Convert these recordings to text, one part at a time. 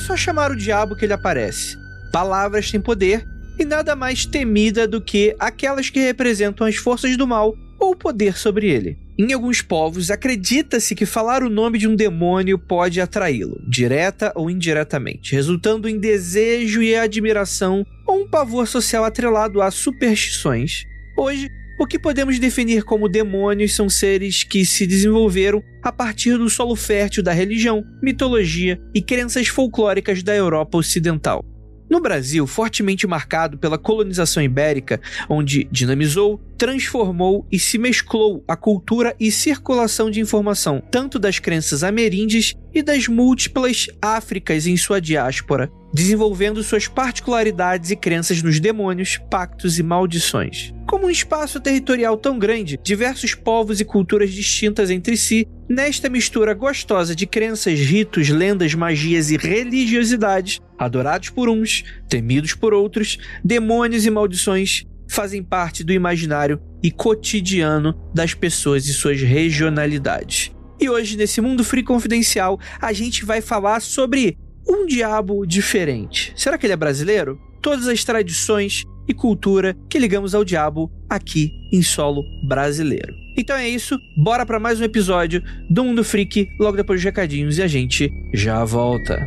só chamar o diabo que ele aparece. Palavras têm poder e nada mais temida do que aquelas que representam as forças do mal ou poder sobre ele. Em alguns povos, acredita-se que falar o nome de um demônio pode atraí-lo, direta ou indiretamente, resultando em desejo e admiração ou um pavor social atrelado a superstições. Hoje, o que podemos definir como demônios são seres que se desenvolveram a partir do solo fértil da religião, mitologia e crenças folclóricas da Europa Ocidental. No Brasil, fortemente marcado pela colonização ibérica, onde dinamizou, transformou e se mesclou a cultura e circulação de informação, tanto das crenças ameríndias e das múltiplas Áfricas em sua diáspora, desenvolvendo suas particularidades e crenças nos demônios, pactos e maldições. Como um espaço territorial tão grande, diversos povos e culturas distintas entre si, nesta mistura gostosa de crenças, ritos, lendas, magias e religiosidades, adorados por uns, temidos por outros, demônios e maldições fazem parte do imaginário e cotidiano das pessoas e suas regionalidades. E hoje, nesse Mundo Free Confidencial, a gente vai falar sobre um diabo diferente. Será que ele é brasileiro? Todas as tradições e cultura que ligamos ao diabo aqui em solo brasileiro. Então é isso, bora para mais um episódio do Mundo Freak, logo depois dos recadinhos e a gente já volta.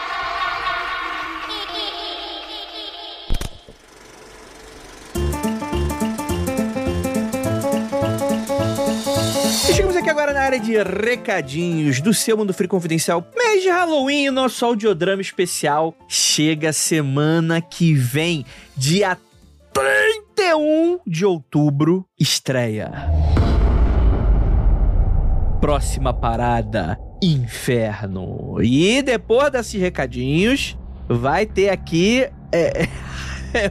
Agora na área de recadinhos do seu Mundo Free Confidencial. Mês de Halloween, nosso audiodrama especial chega semana que vem, dia 31 de outubro, estreia. Próxima parada, Inferno. E depois desses recadinhos, vai ter aqui. é,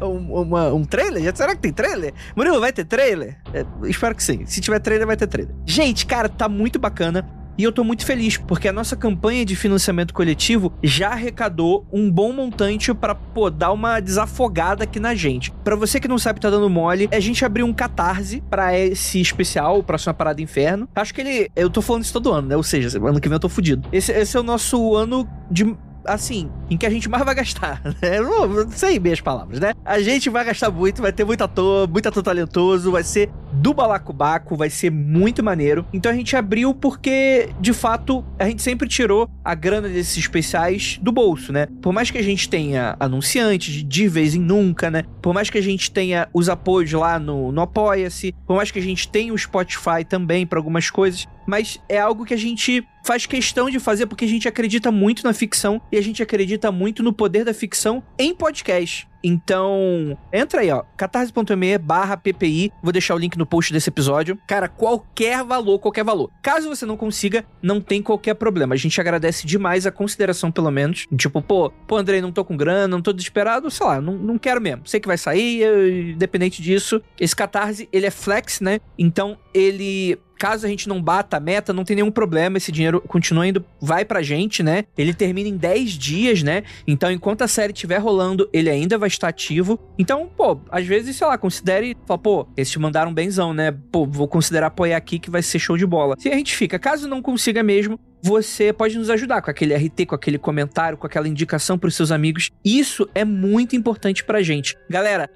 um, uma- um trailer? Será que tem trailer? Murilo, vai ter trailer? É, espero que sim. Se tiver trailer, vai ter trailer. Gente, cara, tá muito bacana. E eu tô muito feliz, porque a nossa campanha de financiamento coletivo já arrecadou um bom montante pra pô, dar uma desafogada aqui na gente. Pra você que não sabe, tá dando mole, a gente abriu um catarse pra esse especial, o Próxima Parada Inferno. Acho que ele. Eu tô falando isso todo ano, né? Ou seja, ano que vem eu tô fudido. Esse, esse é o nosso ano de assim, em que a gente mais vai gastar, né? Não, não sei bem as palavras, né? A gente vai gastar muito, vai ter muito ator, muito ator talentoso, vai ser do balacobaco, vai ser muito maneiro. Então a gente abriu porque, de fato, a gente sempre tirou a grana desses especiais do bolso, né? Por mais que a gente tenha anunciantes de vez em nunca, né? Por mais que a gente tenha os apoios lá no, no Apoia-se, por mais que a gente tenha o Spotify também para algumas coisas, mas é algo que a gente faz questão de fazer porque a gente acredita muito na ficção e a gente acredita muito no poder da ficção em podcast. Então, entra aí, ó, catarse.me barra PPI, vou deixar o link no post desse episódio. Cara, qualquer valor, qualquer valor. Caso você não consiga, não tem qualquer problema. A gente agradece demais a consideração, pelo menos. Tipo, pô, pô, Andrei, não tô com grana, não tô desesperado, sei lá, não, não quero mesmo. Sei que vai sair, eu- independente disso. Esse catarse, ele é flex, né? Então, ele Caso a gente não bata a meta, não tem nenhum problema, esse dinheiro continua indo, vai pra gente, né? Ele termina em 10 dias, né? Então, enquanto a série estiver rolando, ele ainda vai estar ativo. Então, pô, às vezes, sei lá, considere, fala, pô, te mandaram benzão, né? Pô, vou considerar apoiar aqui que vai ser show de bola. Se a gente fica, caso não consiga mesmo, você pode nos ajudar com aquele RT, com aquele comentário, com aquela indicação pros seus amigos. Isso é muito importante pra gente. Galera,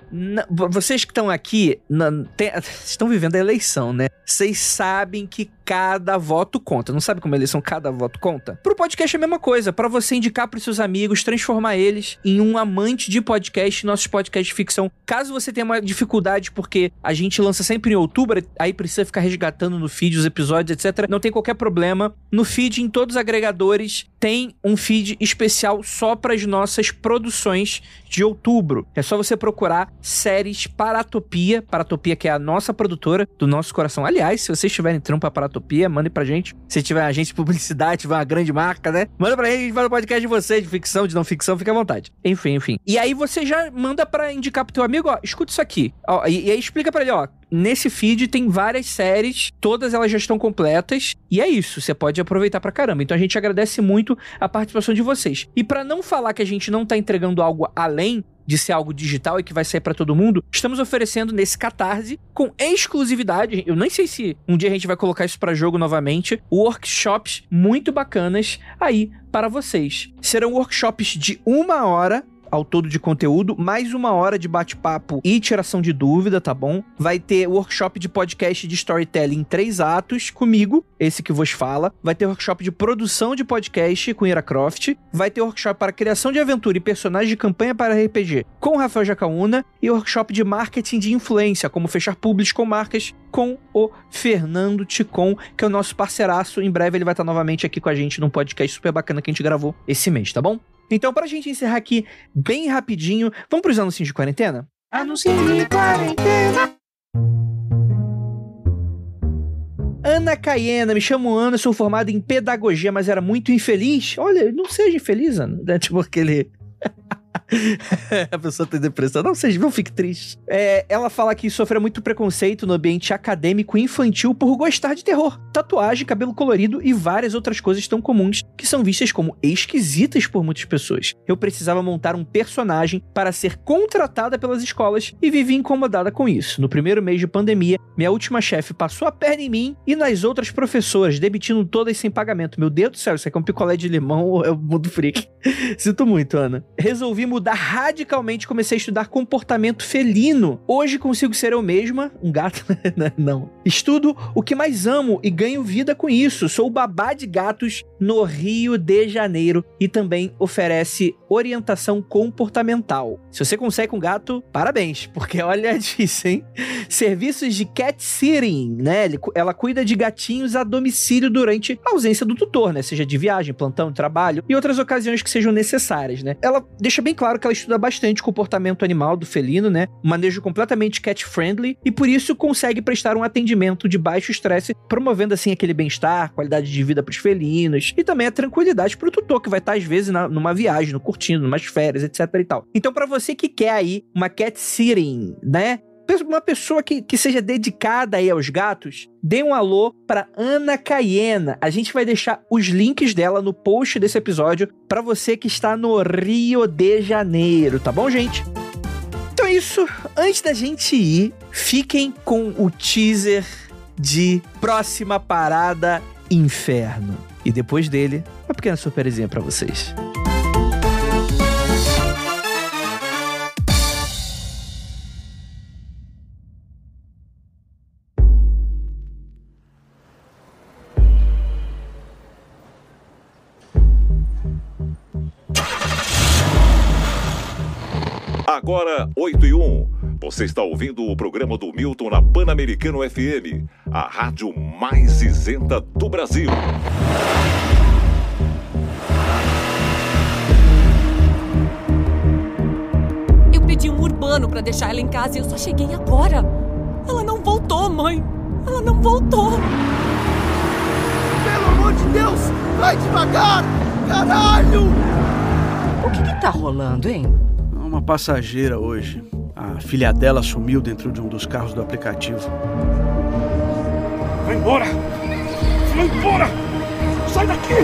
vocês que estão aqui, estão vivendo a eleição, né? Vocês sabem que cada voto conta. Não sabe como eleição cada voto conta? Pro podcast é a mesma coisa. Para você indicar pros seus amigos, transformar eles em um amante de podcast, nossos podcasts de ficção. Caso você tenha uma dificuldade, porque a gente lança sempre em outubro, aí precisa ficar resgatando no feed os episódios, etc. Não tem qualquer problema. No feed, em todos os agregadores, tem um feed especial só para as nossas produções de outubro. É só você procurar séries Paratopia, Paratopia que é a nossa produtora do nosso coração. Aliás, se vocês tiverem trampa Paratopia, mandem pra gente. Se tiver agência de publicidade, tiver uma grande marca, né? Manda pra gente, a gente vai no podcast de vocês, de ficção, de não ficção, fica à vontade. Enfim, enfim. E aí você já manda para indicar pro teu amigo, ó, escuta isso aqui. Ó, e, e aí explica para ele, ó, nesse feed tem várias séries, todas elas já estão completas, e é isso, você pode aproveitar pra caramba. Então a gente agradece muito a participação de vocês. E para não falar que a gente não tá entregando algo além de ser algo digital e que vai sair para todo mundo, estamos oferecendo nesse Catarse com exclusividade. Eu nem sei se um dia a gente vai colocar isso para jogo novamente, workshops muito bacanas aí para vocês. Serão workshops de uma hora ao todo de conteúdo, mais uma hora de bate-papo e tiração de dúvida, tá bom? Vai ter workshop de podcast de storytelling em três atos comigo, esse que vos fala. Vai ter workshop de produção de podcast com Ira Croft. Vai ter workshop para criação de aventura e personagens de campanha para RPG com Rafael Jacaúna. E workshop de marketing de influência, como fechar públicos com marcas com o Fernando Ticon, que é o nosso parceiraço. Em breve ele vai estar novamente aqui com a gente num podcast super bacana que a gente gravou esse mês, tá bom? Então, pra gente encerrar aqui bem rapidinho, vamos pros anúncios de quarentena? Anúncios de quarentena. Ana Caiena, me chamo Ana, sou formada em pedagogia, mas era muito infeliz. Olha, não seja infeliz, Ana. Né? Tipo aquele. a pessoa tem depressão. Não, vocês não fique triste. É, ela fala que sofreu muito preconceito no ambiente acadêmico e infantil por gostar de terror, tatuagem, cabelo colorido e várias outras coisas tão comuns que são vistas como esquisitas por muitas pessoas. Eu precisava montar um personagem para ser contratada pelas escolas e vivi incomodada com isso. No primeiro mês de pandemia, minha última chefe passou a perna em mim e nas outras professoras, debitindo todas sem pagamento. Meu Deus do céu, isso aqui é um picolé de limão ou é o mundo freak? Sinto muito, Ana. Resolvi mudar radicalmente, comecei a estudar comportamento felino. Hoje consigo ser eu mesma, um gato, né? não. Estudo o que mais amo e ganho vida com isso. Sou babá de gatos no Rio de Janeiro e também oferece orientação comportamental. Se você consegue um gato, parabéns, porque olha disso, hein? Serviços de cat sitting, né? Ela cuida de gatinhos a domicílio durante a ausência do tutor, né? Seja de viagem, plantão, trabalho e outras ocasiões que sejam necessárias, né? Ela deixa bem claro que ela estuda bastante o comportamento animal do felino, né? Um manejo completamente cat-friendly e por isso consegue prestar um atendimento de baixo estresse, promovendo assim aquele bem-estar, qualidade de vida para os felinos e também a tranquilidade para o tutor que vai estar às vezes na, numa viagem, no curtindo, numas férias, etc e tal. Então para você que quer aí uma cat sitting, né? Uma pessoa que, que seja dedicada aí aos gatos, dê um alô para Ana Caiena. A gente vai deixar os links dela no post desse episódio para você que está no Rio de Janeiro, tá bom, gente? Então é isso. Antes da gente ir, fiquem com o teaser de próxima parada Inferno. E depois dele, uma pequena surpresinha para vocês. Agora, 8 e 1. Você está ouvindo o programa do Milton na Pan-Americano FM, a rádio mais isenta do Brasil. Eu pedi um urbano para deixar ela em casa e eu só cheguei agora. Ela não voltou, mãe. Ela não voltou. Pelo amor de Deus, vai devagar! Caralho! O que, que tá rolando, hein? Uma passageira hoje. A filha dela sumiu dentro de um dos carros do aplicativo. Vai embora! Vai embora! Sai daqui!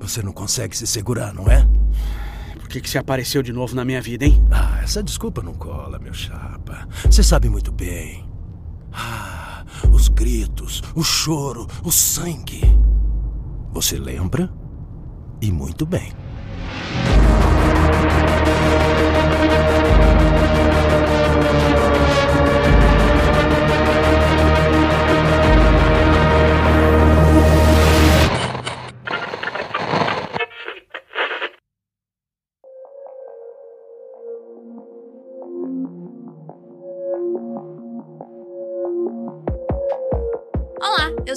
Você não consegue se segurar, não é? Por que, que você apareceu de novo na minha vida, hein? Ah, essa desculpa não cola, meu chapa. Você sabe muito bem. Ah, os gritos, o choro, o sangue. Você lembra? E muito bem. Sou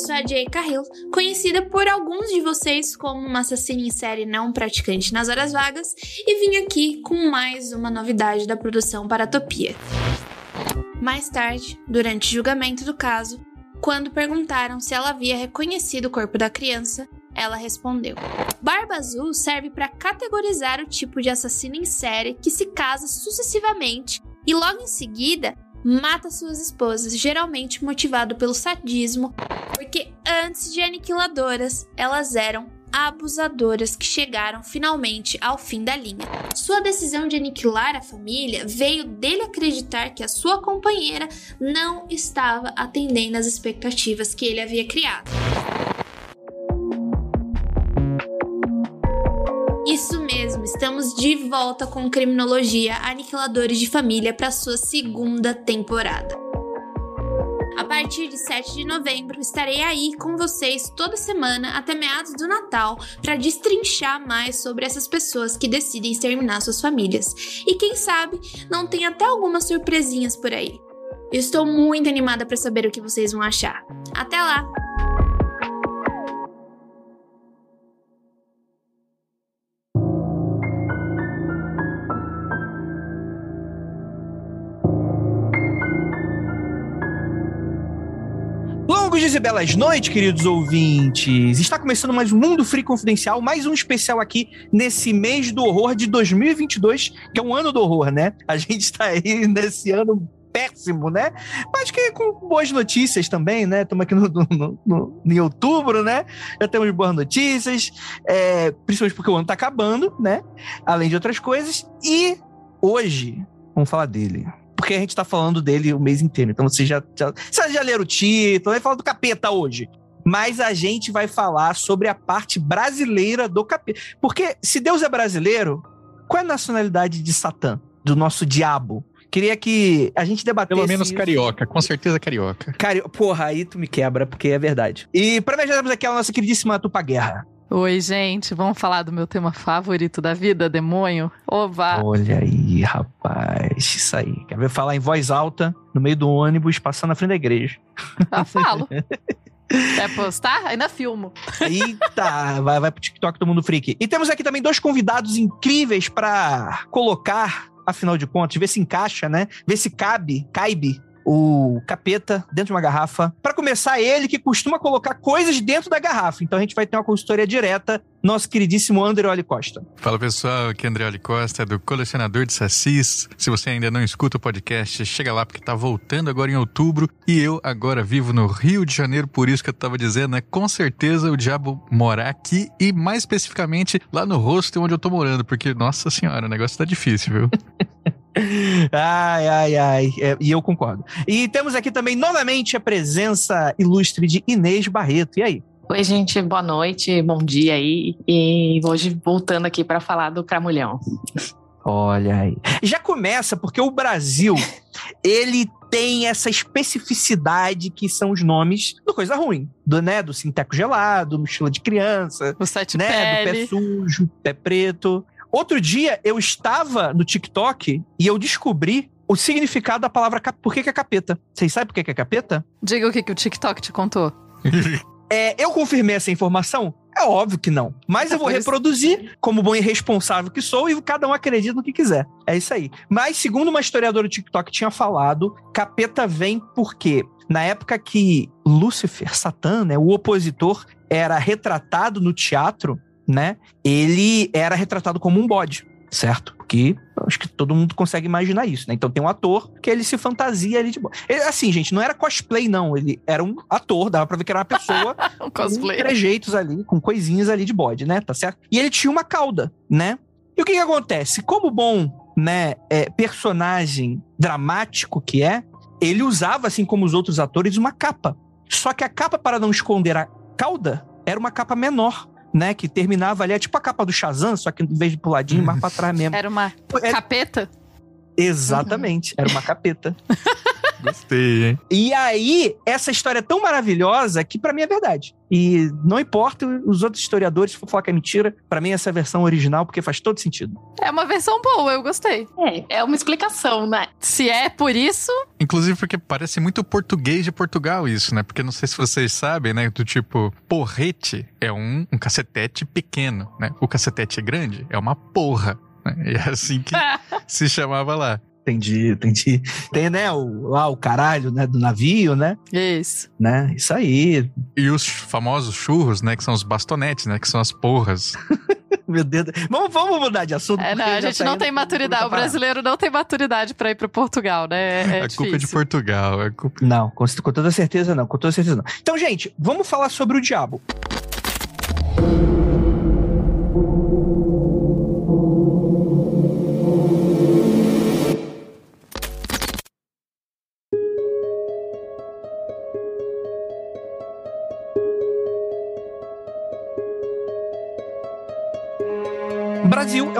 a Jay Carril, conhecida por alguns de vocês como uma assassina em série não praticante nas horas vagas, e vim aqui com mais uma novidade da produção Paratopia. Mais tarde, durante o julgamento do caso, quando perguntaram se ela havia reconhecido o corpo da criança, ela respondeu: Barba Azul serve para categorizar o tipo de assassino em série que se casa sucessivamente e logo em seguida mata suas esposas, geralmente motivado pelo sadismo, porque antes de aniquiladoras, elas eram abusadoras que chegaram finalmente ao fim da linha. Sua decisão de aniquilar a família veio dele acreditar que a sua companheira não estava atendendo às expectativas que ele havia criado. Estamos de volta com Criminologia Aniquiladores de Família para sua segunda temporada. A partir de 7 de novembro, estarei aí com vocês toda semana até meados do Natal para destrinchar mais sobre essas pessoas que decidem exterminar suas famílias. E quem sabe não tem até algumas surpresinhas por aí. Estou muito animada para saber o que vocês vão achar. Até lá! Dias e belas noites, queridos ouvintes. Está começando mais um Mundo Free Confidencial, mais um especial aqui nesse mês do horror de 2022, que é um ano do horror, né? A gente está aí nesse ano péssimo, né? Mas que com boas notícias também, né? Estamos aqui no, no, no, em outubro, né? Já temos boas notícias, é, principalmente porque o ano está acabando, né? Além de outras coisas. E hoje, vamos falar dele porque a gente tá falando dele o mês inteiro. Então vocês já, já, vocês já leram o título, vai falar do capeta hoje. Mas a gente vai falar sobre a parte brasileira do capeta. Porque se Deus é brasileiro, qual é a nacionalidade de Satã, do nosso diabo? Queria que a gente debatesse. Pelo menos isso. carioca, com certeza carioca. Cari... Porra, aí tu me quebra, porque é verdade. E pra mim já temos aqui a nossa queridíssima Tupa Guerra. Oi, gente, vamos falar do meu tema favorito da vida, demônio? Oba! Olha aí, rapaz, isso aí. Quer ver falar em voz alta, no meio do ônibus, passando na frente da igreja. Ah, falo. Quer postar? Ainda filmo. Eita, vai, vai pro TikTok do Mundo Freak. E temos aqui também dois convidados incríveis para colocar, afinal de contas, ver se encaixa, né? Ver se cabe, caibe o capeta dentro de uma garrafa. Para começar, ele que costuma colocar coisas dentro da garrafa. Então a gente vai ter uma consultoria direta, nosso queridíssimo André Oli Costa. Fala pessoal, aqui é André Oli Costa, do Colecionador de Sacis. Se você ainda não escuta o podcast, chega lá porque tá voltando agora em outubro e eu agora vivo no Rio de Janeiro, por isso que eu tava dizendo, né? Com certeza o diabo morar aqui e mais especificamente lá no rosto onde eu tô morando, porque, nossa senhora, o negócio tá difícil, viu? Ai, ai, ai. É, e eu concordo. E temos aqui também novamente a presença ilustre de Inês Barreto. E aí? Oi, gente, boa noite, bom dia aí. E hoje voltando aqui para falar do Cramulhão. Olha aí. Já começa porque o Brasil, ele tem essa especificidade que são os nomes do coisa ruim, do né, do sinteco gelado, mochila de criança, o sete né, pele. do pé sujo, pé preto. Outro dia eu estava no TikTok e eu descobri o significado da palavra cap... Por que, que é capeta? Vocês sabem por que, que é capeta? Diga o que, que o TikTok te contou. é, eu confirmei essa informação? É óbvio que não. Mas eu vou reproduzir, como bom e responsável que sou, e cada um acredita no que quiser. É isso aí. Mas, segundo uma historiadora do TikTok tinha falado, capeta vem porque na época que Lúcifer, Satã, né, o opositor, era retratado no teatro, né? Ele era retratado como um bode, certo? Porque acho que todo mundo consegue imaginar isso, né? Então tem um ator que ele se fantasia ali de bode. Ele, assim, gente, não era cosplay, não. Ele era um ator, dava pra ver que era uma pessoa um cosplay. com trejeitos ali, com coisinhas ali de bode, né? Tá certo? E ele tinha uma cauda, né? E o que que acontece? Como bom, né, é, personagem dramático que é, ele usava, assim como os outros atores, uma capa. Só que a capa, para não esconder a cauda, era uma capa menor né? Que terminava ali, é tipo a capa do Shazam, só que em vez de puladinho, mais pra trás mesmo. Era uma capeta? Exatamente, era uma capeta. Gostei, hein? E aí, essa história é tão maravilhosa que pra mim é verdade. E não importa os outros historiadores se for falar que é mentira, pra mim essa é a versão original porque faz todo sentido. É uma versão boa, eu gostei. É, é uma explicação, né? Se é por isso. Inclusive porque parece muito português de Portugal isso, né? Porque não sei se vocês sabem, né? Do tipo, porrete é um, um cacetete pequeno, né? O cacetete grande é uma porra. Né? E é assim que se chamava lá. Entendi, entendi. Tem, né, o, lá o caralho, né, do navio, né? Isso. Né? Isso aí. E os famosos churros, né, que são os bastonetes, né, que são as porras. Meu Deus. Vamos, vamos mudar de assunto. É, não, a gente não tem maturidade. O brasileiro não tem maturidade pra ir pro Portugal, né? É, a culpa é de Portugal. É culpa... Não, com, com toda certeza não. Com toda certeza não. Então, gente, vamos falar sobre o diabo.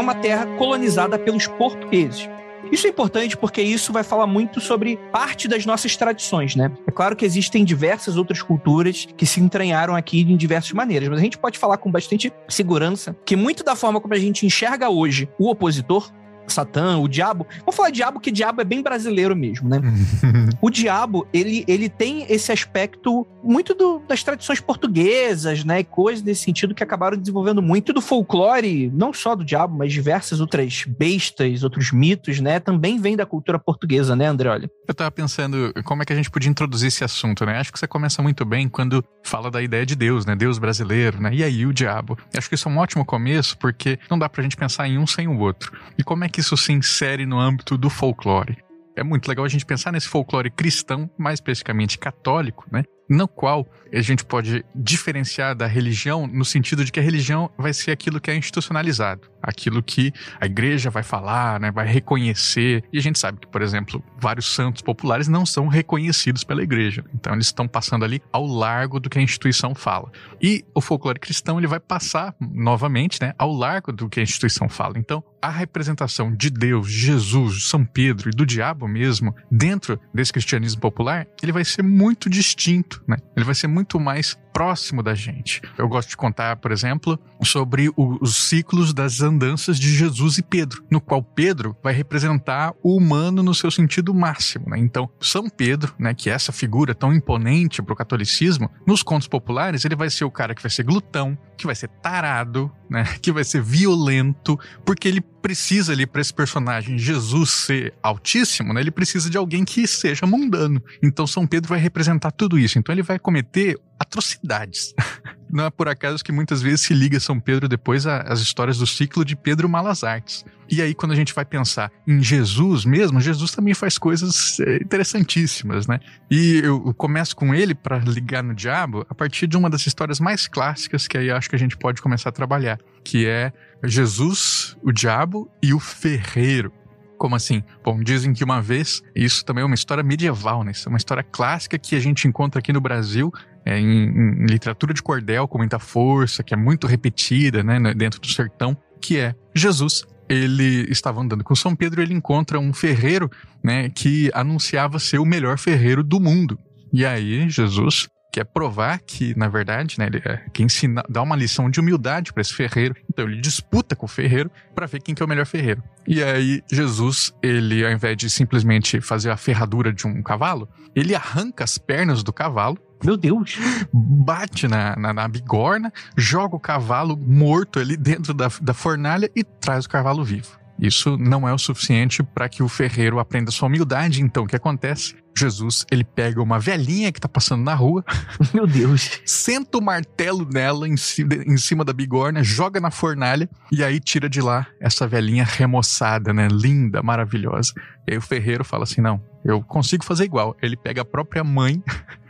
Uma terra colonizada pelos portugueses. Isso é importante porque isso vai falar muito sobre parte das nossas tradições, né? É claro que existem diversas outras culturas que se entranharam aqui em diversas maneiras, mas a gente pode falar com bastante segurança que muito da forma como a gente enxerga hoje o opositor, Satã, o diabo. Vamos falar diabo, que diabo é bem brasileiro mesmo, né? o diabo, ele, ele tem esse aspecto muito do, das tradições portuguesas, né? E coisas nesse sentido que acabaram desenvolvendo muito do folclore, não só do diabo, mas diversas outras bestas, outros mitos, né? Também vem da cultura portuguesa, né, André? Olha. Eu tava pensando como é que a gente podia introduzir esse assunto, né? Acho que você começa muito bem quando fala da ideia de Deus, né? Deus brasileiro, né? E aí o diabo. Acho que isso é um ótimo começo, porque não dá pra gente pensar em um sem o outro. E como é que isso se insere no âmbito do folclore? É muito legal a gente pensar nesse folclore cristão, mais especificamente católico, né? No qual a gente pode diferenciar da religião no sentido de que a religião vai ser aquilo que é institucionalizado, aquilo que a igreja vai falar, né, vai reconhecer. E a gente sabe que, por exemplo, vários santos populares não são reconhecidos pela igreja. Então eles estão passando ali ao largo do que a instituição fala. E o folclore cristão ele vai passar novamente, né, ao largo do que a instituição fala. Então a representação de Deus, de Jesus, São Pedro e do diabo mesmo dentro desse cristianismo popular, ele vai ser muito distinto, né? Ele vai ser muito mais próximo da gente. Eu gosto de contar, por exemplo, sobre o, os ciclos das andanças de Jesus e Pedro, no qual Pedro vai representar o humano no seu sentido máximo. Né? Então, São Pedro, né, que é essa figura tão imponente para o catolicismo, nos contos populares ele vai ser o cara que vai ser glutão, que vai ser tarado, né, que vai ser violento, porque ele precisa ali para esse personagem Jesus ser altíssimo, né, ele precisa de alguém que seja mundano. Então São Pedro vai representar tudo isso. Então ele vai cometer atrocidades. Não é por acaso que muitas vezes se liga São Pedro depois às histórias do ciclo de Pedro Malas Artes. E aí, quando a gente vai pensar em Jesus mesmo, Jesus também faz coisas interessantíssimas, né? E eu começo com ele para ligar no diabo a partir de uma das histórias mais clássicas que aí acho que a gente pode começar a trabalhar, que é Jesus, o diabo e o ferreiro. Como assim? Bom, dizem que uma vez, isso também é uma história medieval, né? Isso é uma história clássica que a gente encontra aqui no Brasil, é, em, em, literatura de cordel com muita força, que é muito repetida, né, dentro do sertão, que é Jesus. Ele estava andando com São Pedro, ele encontra um ferreiro, né, que anunciava ser o melhor ferreiro do mundo. E aí Jesus quer provar que, na verdade, né, ele é, quer ensina, dá uma lição de humildade para esse ferreiro. Então ele disputa com o ferreiro para ver quem que é o melhor ferreiro. E aí Jesus, ele ao invés de simplesmente fazer a ferradura de um cavalo, ele arranca as pernas do cavalo meu Deus! Bate na, na, na, bigorna, joga o cavalo morto ali dentro da, da fornalha e traz o cavalo vivo. Isso não é o suficiente para que o ferreiro aprenda sua humildade. Então, o que acontece? Jesus, ele pega uma velhinha que tá passando na rua. Meu Deus. Senta o martelo nela em cima, em cima da bigorna, joga na fornalha e aí tira de lá essa velhinha remoçada, né? Linda, maravilhosa. E aí o ferreiro fala assim: não, eu consigo fazer igual. Ele pega a própria mãe,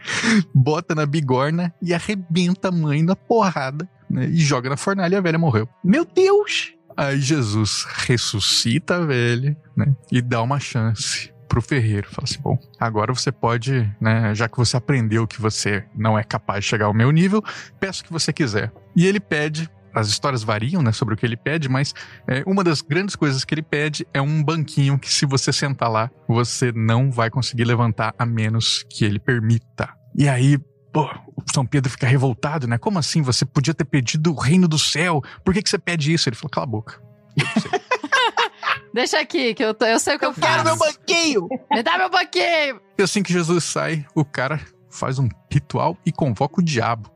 bota na bigorna e arrebenta a mãe na porrada, né? E joga na fornalha e a velha morreu. Meu Deus! Aí Jesus ressuscita a velha, né? E dá uma chance pro ferreiro. Fala assim: bom, agora você pode, né? Já que você aprendeu que você não é capaz de chegar ao meu nível, peço o que você quiser. E ele pede as histórias variam, né, sobre o que ele pede, mas é, uma das grandes coisas que ele pede é um banquinho que, se você sentar lá, você não vai conseguir levantar a menos que ele permita. E aí, pô, o São Pedro fica revoltado, né? Como assim? Você podia ter pedido o reino do céu. Por que, que você pede isso? Ele falou, cala a boca. Deixa aqui, que eu, tô, eu sei o que eu, eu faço. quero meu banquinho! Me dá meu banquinho! E assim que Jesus sai, o cara faz um ritual e convoca o diabo.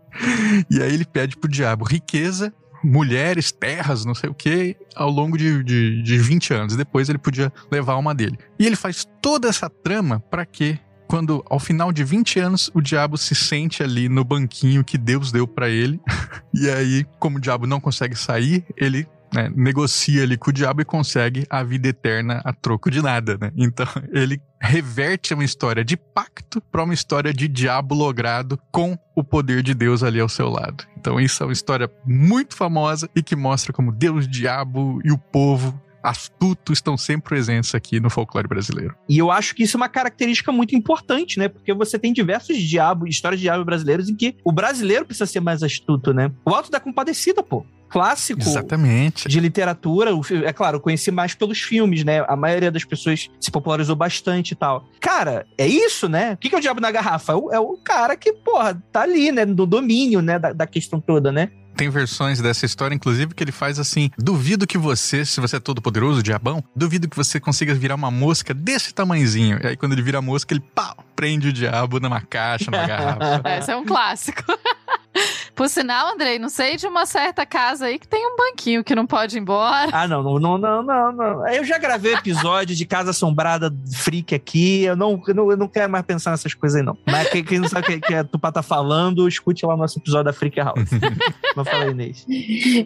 E aí ele pede pro diabo riqueza, mulheres, terras, não sei o que, ao longo de, de, de 20 anos. Depois ele podia levar uma dele. E ele faz toda essa trama para quê? Quando ao final de 20 anos o diabo se sente ali no banquinho que Deus deu para ele. e aí, como o diabo não consegue sair, ele né, negocia ali com o diabo e consegue a vida eterna a troco de nada, né? Então ele reverte uma história de pacto para uma história de diabo logrado com o poder de Deus ali ao seu lado. Então isso é uma história muito famosa e que mostra como Deus, diabo e o povo astuto estão sempre presentes aqui no folclore brasileiro. E eu acho que isso é uma característica muito importante, né? Porque você tem diversos diabos, histórias de diabos brasileiros em que o brasileiro precisa ser mais astuto, né? O Alto da Compadecida, pô clássico Exatamente. de literatura. É claro, eu conheci mais pelos filmes, né? A maioria das pessoas se popularizou bastante e tal. Cara, é isso, né? O que é o Diabo na Garrafa? É o, é o cara que, porra, tá ali, né? Do domínio, né? Da, da questão toda, né? Tem versões dessa história, inclusive, que ele faz assim: duvido que você, se você é todo poderoso, diabão, duvido que você consiga virar uma mosca desse tamanzinho. E aí, quando ele vira a mosca, ele pau, prende o diabo numa caixa, numa garrafa. Esse é um clássico. Por sinal, Andrei, não sei de uma certa casa aí que tem um banquinho que não pode ir embora. Ah, não, não, não, não, não. não. Eu já gravei episódio de Casa Assombrada Freak aqui. Eu não, eu não, eu não quero mais pensar nessas coisas aí, não. Mas quem, quem não sabe o que, que a Tupá tá falando, escute lá o nosso episódio da Freak House. não falei, Inês.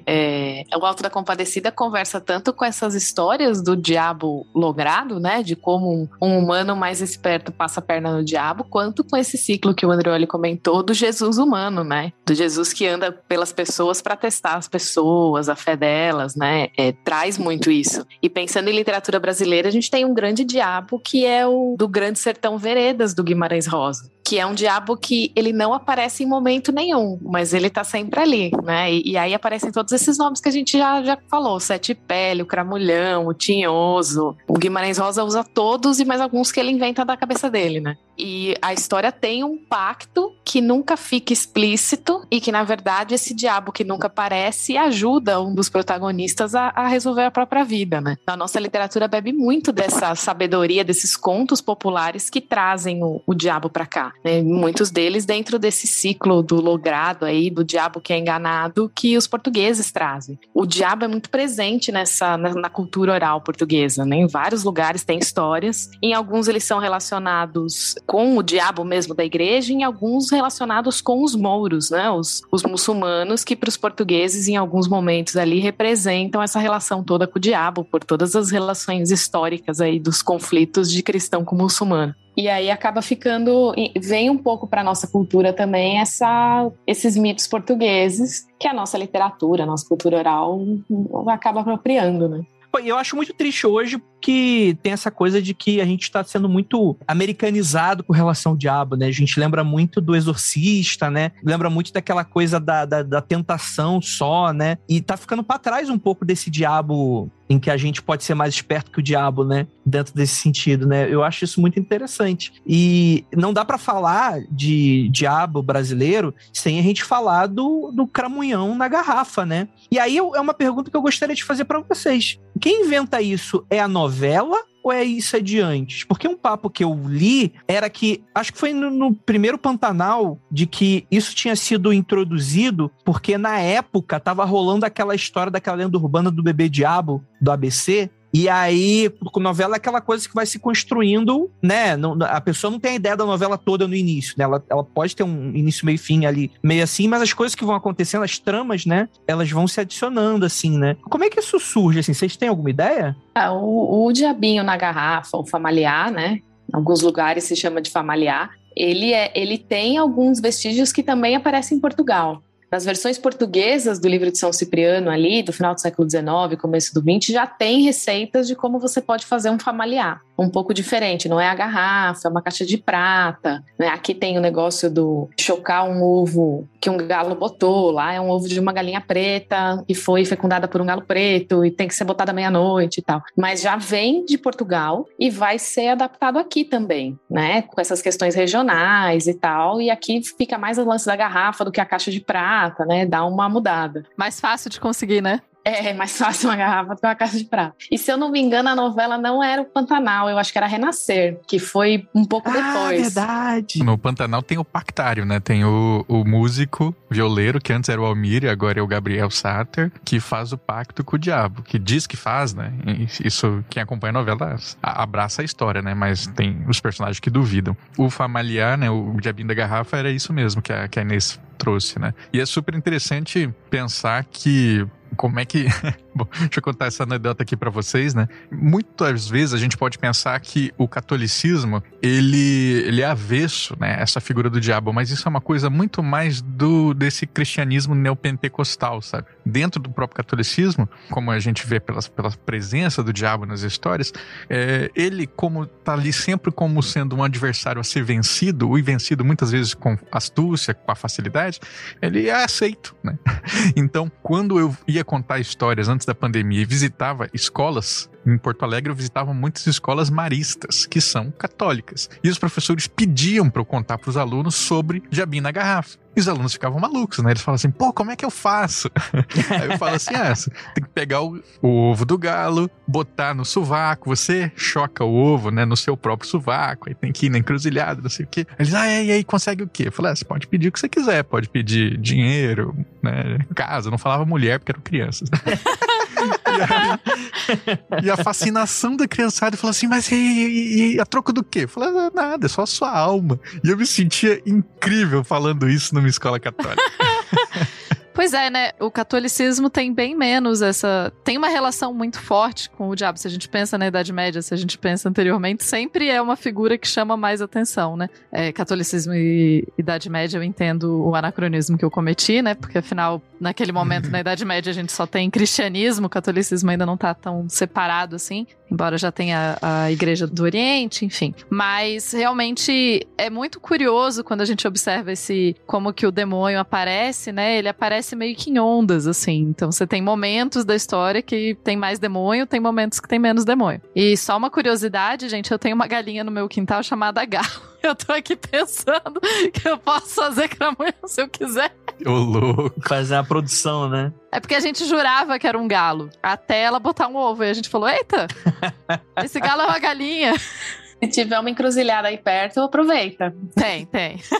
É, o Alto da Compadecida conversa tanto com essas histórias do diabo logrado, né? De como um, um humano mais esperto passa a perna no diabo, quanto com esse ciclo que o Andreoli comentou do Jesus humano, né? Do Jesus Jesus que anda pelas pessoas para testar as pessoas, a fé delas, né? É, traz muito isso. E pensando em literatura brasileira, a gente tem um grande diabo que é o do Grande Sertão Veredas, do Guimarães Rosa que é um diabo que ele não aparece em momento nenhum, mas ele tá sempre ali, né? E, e aí aparecem todos esses nomes que a gente já, já falou: Sete Pele, o Cramulhão, o Tinhoso. O Guimarães Rosa usa todos e mais alguns que ele inventa da cabeça dele, né? E a história tem um pacto que nunca fica explícito e que, na verdade, esse diabo que nunca aparece ajuda um dos protagonistas a, a resolver a própria vida, né? A nossa literatura bebe muito dessa sabedoria, desses contos populares que trazem o, o diabo para cá. Né? Muitos deles dentro desse ciclo do logrado aí, do diabo que é enganado, que os portugueses trazem. O diabo é muito presente nessa na, na cultura oral portuguesa, né? Em vários lugares tem histórias. Em alguns eles são relacionados com o diabo mesmo da igreja, em alguns relacionados com os mouros, né? Os, os muçulmanos que para os portugueses em alguns momentos ali representam essa relação toda com o diabo por todas as relações históricas aí dos conflitos de cristão com muçulmano. E aí acaba ficando, vem um pouco para nossa cultura também essa, esses mitos portugueses que a nossa literatura, a nossa cultura oral acaba apropriando, né? Eu acho muito triste hoje que tem essa coisa de que a gente está sendo muito americanizado com relação ao diabo, né? A gente lembra muito do exorcista, né? Lembra muito daquela coisa da, da, da tentação só, né? E tá ficando para trás um pouco desse diabo em que a gente pode ser mais esperto que o diabo, né? Dentro desse sentido, né? Eu acho isso muito interessante. E não dá para falar de diabo brasileiro sem a gente falar do, do cramunhão na garrafa, né? E aí é uma pergunta que eu gostaria de fazer para vocês. Quem inventa isso é a novela ou é isso adiante? Porque um papo que eu li era que, acho que foi no, no, primeiro Pantanal, de que isso tinha sido introduzido porque na época tava rolando aquela história daquela lenda urbana do bebê diabo do ABC, e aí, novela é aquela coisa que vai se construindo, né? Não, a pessoa não tem a ideia da novela toda no início, né? Ela, ela pode ter um início, meio fim ali, meio assim, mas as coisas que vão acontecendo, as tramas, né? Elas vão se adicionando, assim, né? Como é que isso surge, assim? Vocês têm alguma ideia? Ah, o, o diabinho na garrafa, o familiar, né? Em alguns lugares se chama de familiar. Ele, é, ele tem alguns vestígios que também aparecem em Portugal. Nas versões portuguesas do livro de São Cipriano, ali, do final do século XIX, começo do XX, já tem receitas de como você pode fazer um familiar. Um pouco diferente. Não é a garrafa, é uma caixa de prata. Né? Aqui tem o negócio do chocar um ovo que um galo botou. Lá é um ovo de uma galinha preta e foi fecundada por um galo preto e tem que ser botada meia-noite e tal. Mas já vem de Portugal e vai ser adaptado aqui também, né? Com essas questões regionais e tal. E aqui fica mais o lance da garrafa do que a caixa de prata, né? Dá uma mudada. Mais fácil de conseguir, né? É, mais fácil uma garrafa do que uma caixa de prata. E se eu não me engano, a novela não era o Pantanal, eu acho que era Renascer, que foi um pouco ah, depois. verdade. No Pantanal tem o Pactário, né? Tem o, o músico violeiro, que antes era o Almir e agora é o Gabriel Satter, que faz o pacto com o diabo, que diz que faz, né? Isso, quem acompanha a novela abraça a história, né? Mas tem os personagens que duvidam. O familiar, né? O Diabinho da Garrafa era isso mesmo que a, que a Inês trouxe, né? E é super interessante pensar que como é que. Bom, deixa eu contar essa anedota aqui para vocês, né? Muitas vezes a gente pode pensar que o catolicismo ele, ele é avesso, né? Essa figura do diabo, mas isso é uma coisa muito mais do desse cristianismo neopentecostal, sabe? Dentro do próprio catolicismo, como a gente vê pela, pela presença do diabo nas histórias, é, ele como tá ali sempre como sendo um adversário a ser vencido, e vencido muitas vezes com astúcia, com a facilidade, ele é aceito, né? Então, quando eu ia contar histórias antes da pandemia e visitava escolas em Porto Alegre eu visitava muitas escolas maristas, que são católicas. E os professores pediam para eu contar para os alunos sobre diabinho na garrafa. E os alunos ficavam malucos, né? Eles falavam assim, pô, como é que eu faço? Aí eu falo assim, ah, você tem que pegar o, o, ovo do galo, botar no sovaco, você choca o ovo, né, no seu próprio sovaco, aí tem que ir na encruzilhada, não sei o quê. Eles, ah, e aí, consegue o quê? Eu falei, ah, você pode pedir o que você quiser, pode pedir dinheiro, né, casa. Eu não falava mulher porque eram crianças. e, a fascinação da criançada falou assim: Mas e, e, e a troco do quê? Falei: ah, Nada, é só a sua alma. E eu me sentia incrível falando isso numa escola católica. Pois é, né? O catolicismo tem bem menos essa. Tem uma relação muito forte com o diabo. Se a gente pensa na Idade Média, se a gente pensa anteriormente, sempre é uma figura que chama mais atenção, né? É, catolicismo e Idade Média, eu entendo o anacronismo que eu cometi, né? Porque afinal, naquele momento, na Idade Média, a gente só tem cristianismo, o catolicismo ainda não tá tão separado assim, embora já tenha a, Igreja do Oriente, enfim. Mas realmente é muito curioso quando a gente observa esse. como que o demônio aparece, né? Ele aparece meio que em ondas, assim. Então você tem momentos da história que tem mais demônio, tem momentos que tem menos demônio. E só uma curiosidade, gente, eu tenho uma galinha no meu quintal chamada Galo. Eu tô aqui pensando que eu posso fazer cramunhão se eu quiser. Ô, louco. Fazer a produção, né? É porque a gente jurava que era um galo. Até ela botar um ovo. E a gente falou: eita, esse galo é uma galinha. Se tiver uma encruzilhada aí perto, aproveita. Tem, tem.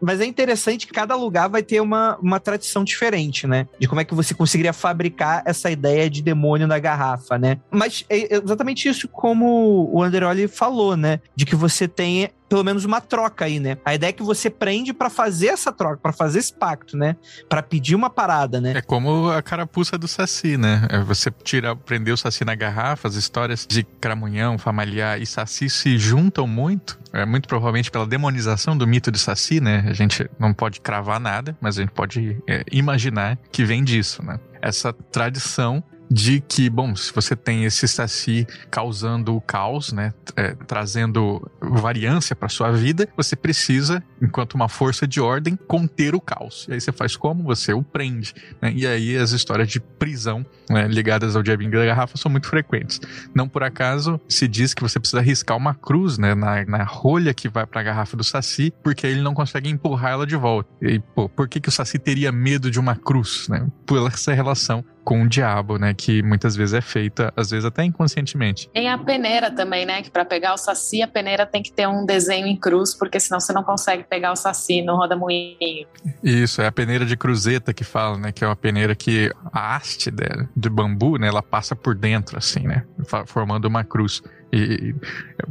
Mas é interessante que cada lugar vai ter uma, uma tradição diferente, né? De como é que você conseguiria fabricar essa ideia de demônio na garrafa, né? Mas é exatamente isso como o Anderoli falou, né? De que você tem pelo menos uma troca aí, né? A ideia é que você prende para fazer essa troca, para fazer esse pacto, né? Para pedir uma parada, né? É como a carapuça do Saci, né? É você tira, prender o Saci na garrafa, as histórias de Cramunhão, Familiar e Saci se juntam muito. É muito provavelmente pela demonização do mito de Saci, né? A gente não pode cravar nada, mas a gente pode é, imaginar que vem disso, né? Essa tradição de que, bom, se você tem esse Saci causando o caos, né, é, trazendo variância para sua vida, você precisa, enquanto uma força de ordem, conter o caos. E aí você faz como? Você o prende. Né? E aí as histórias de prisão né, ligadas ao diabinho da garrafa são muito frequentes. Não por acaso se diz que você precisa riscar uma cruz né, na, na rolha que vai para a garrafa do Saci, porque ele não consegue empurrar ela de volta. E, pô, por que, que o Saci teria medo de uma cruz? Né? Por essa relação com o diabo, né? Que muitas vezes é feita, às vezes até inconscientemente. Tem a peneira também, né? Que para pegar o saci, a peneira tem que ter um desenho em cruz, porque senão você não consegue pegar o saci no roda-moinho. Isso, é a peneira de cruzeta que fala, né? Que é uma peneira que a haste dela, de bambu, né? Ela passa por dentro, assim, né? Formando uma cruz. E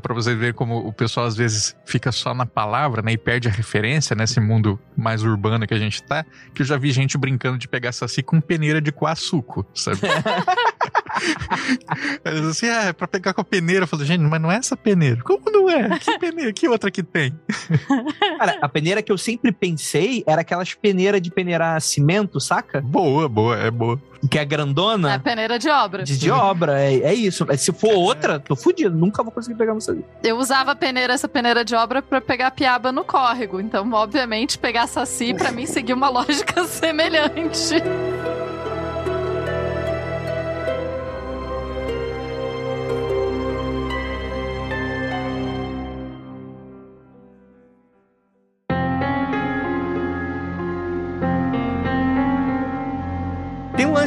para vocês verem como o pessoal às vezes fica só na palavra, né, e perde a referência nesse mundo mais urbano que a gente tá, que eu já vi gente brincando de pegar saci com peneira de coaçuco, sabe? Eles assim, ah, é pra pegar com a peneira. Eu falei, gente, mas não é essa peneira. Como não é? Que peneira? Que outra que tem? Cara, a peneira que eu sempre pensei era aquelas peneiras de peneirar cimento, saca? Boa, boa, é boa. Que é grandona. É a peneira de obra. De, de obra, é, é isso. Se for outra, tô fudido. Nunca vou conseguir pegar ali. Eu usava a peneira, essa peneira de obra pra pegar piaba no córrego. Então, obviamente, pegar saci pra mim seguir uma lógica semelhante.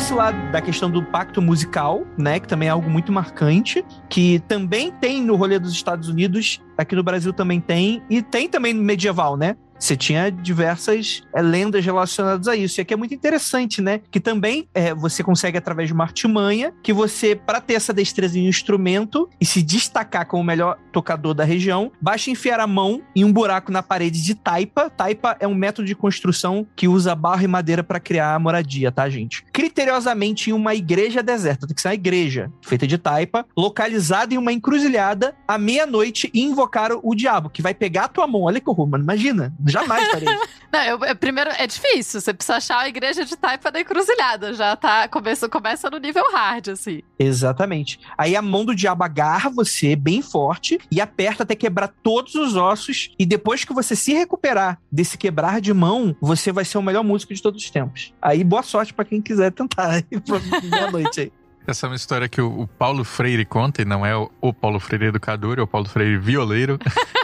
Lance lá da questão do pacto musical, né? Que também é algo muito marcante. Que também tem no rolê dos Estados Unidos, aqui no Brasil também tem. E tem também no medieval, né? Você tinha diversas é, lendas relacionadas a isso. E aqui é muito interessante, né? Que também é, você consegue, através de uma artimanha, que você, para ter essa destreza em um instrumento e se destacar como o melhor tocador da região, basta enfiar a mão em um buraco na parede de taipa. Taipa é um método de construção que usa barro e madeira para criar a moradia, tá, gente? Criteriosamente em uma igreja deserta. Tem que ser uma igreja feita de taipa, localizada em uma encruzilhada à meia-noite e invocar o diabo, que vai pegar a tua mão. Olha que horror, mano. Imagina. Jamais faria isso. Não, eu, eu- primeiro, é difícil. Você precisa achar a igreja de taipa da encruzilhada. Já tá. Começa, começa no nível hard, assim. Exatamente. Aí a mão do diabo agarra você bem forte e aperta até quebrar todos os ossos. E depois que você se recuperar desse quebrar de mão, você vai ser o melhor músico de todos os tempos. Aí boa sorte pra quem quiser tentar pra meia-noite aí. Essa é uma história que o, o Paulo Freire conta, e não é o, o Paulo Freire educador, é o Paulo Freire violeiro.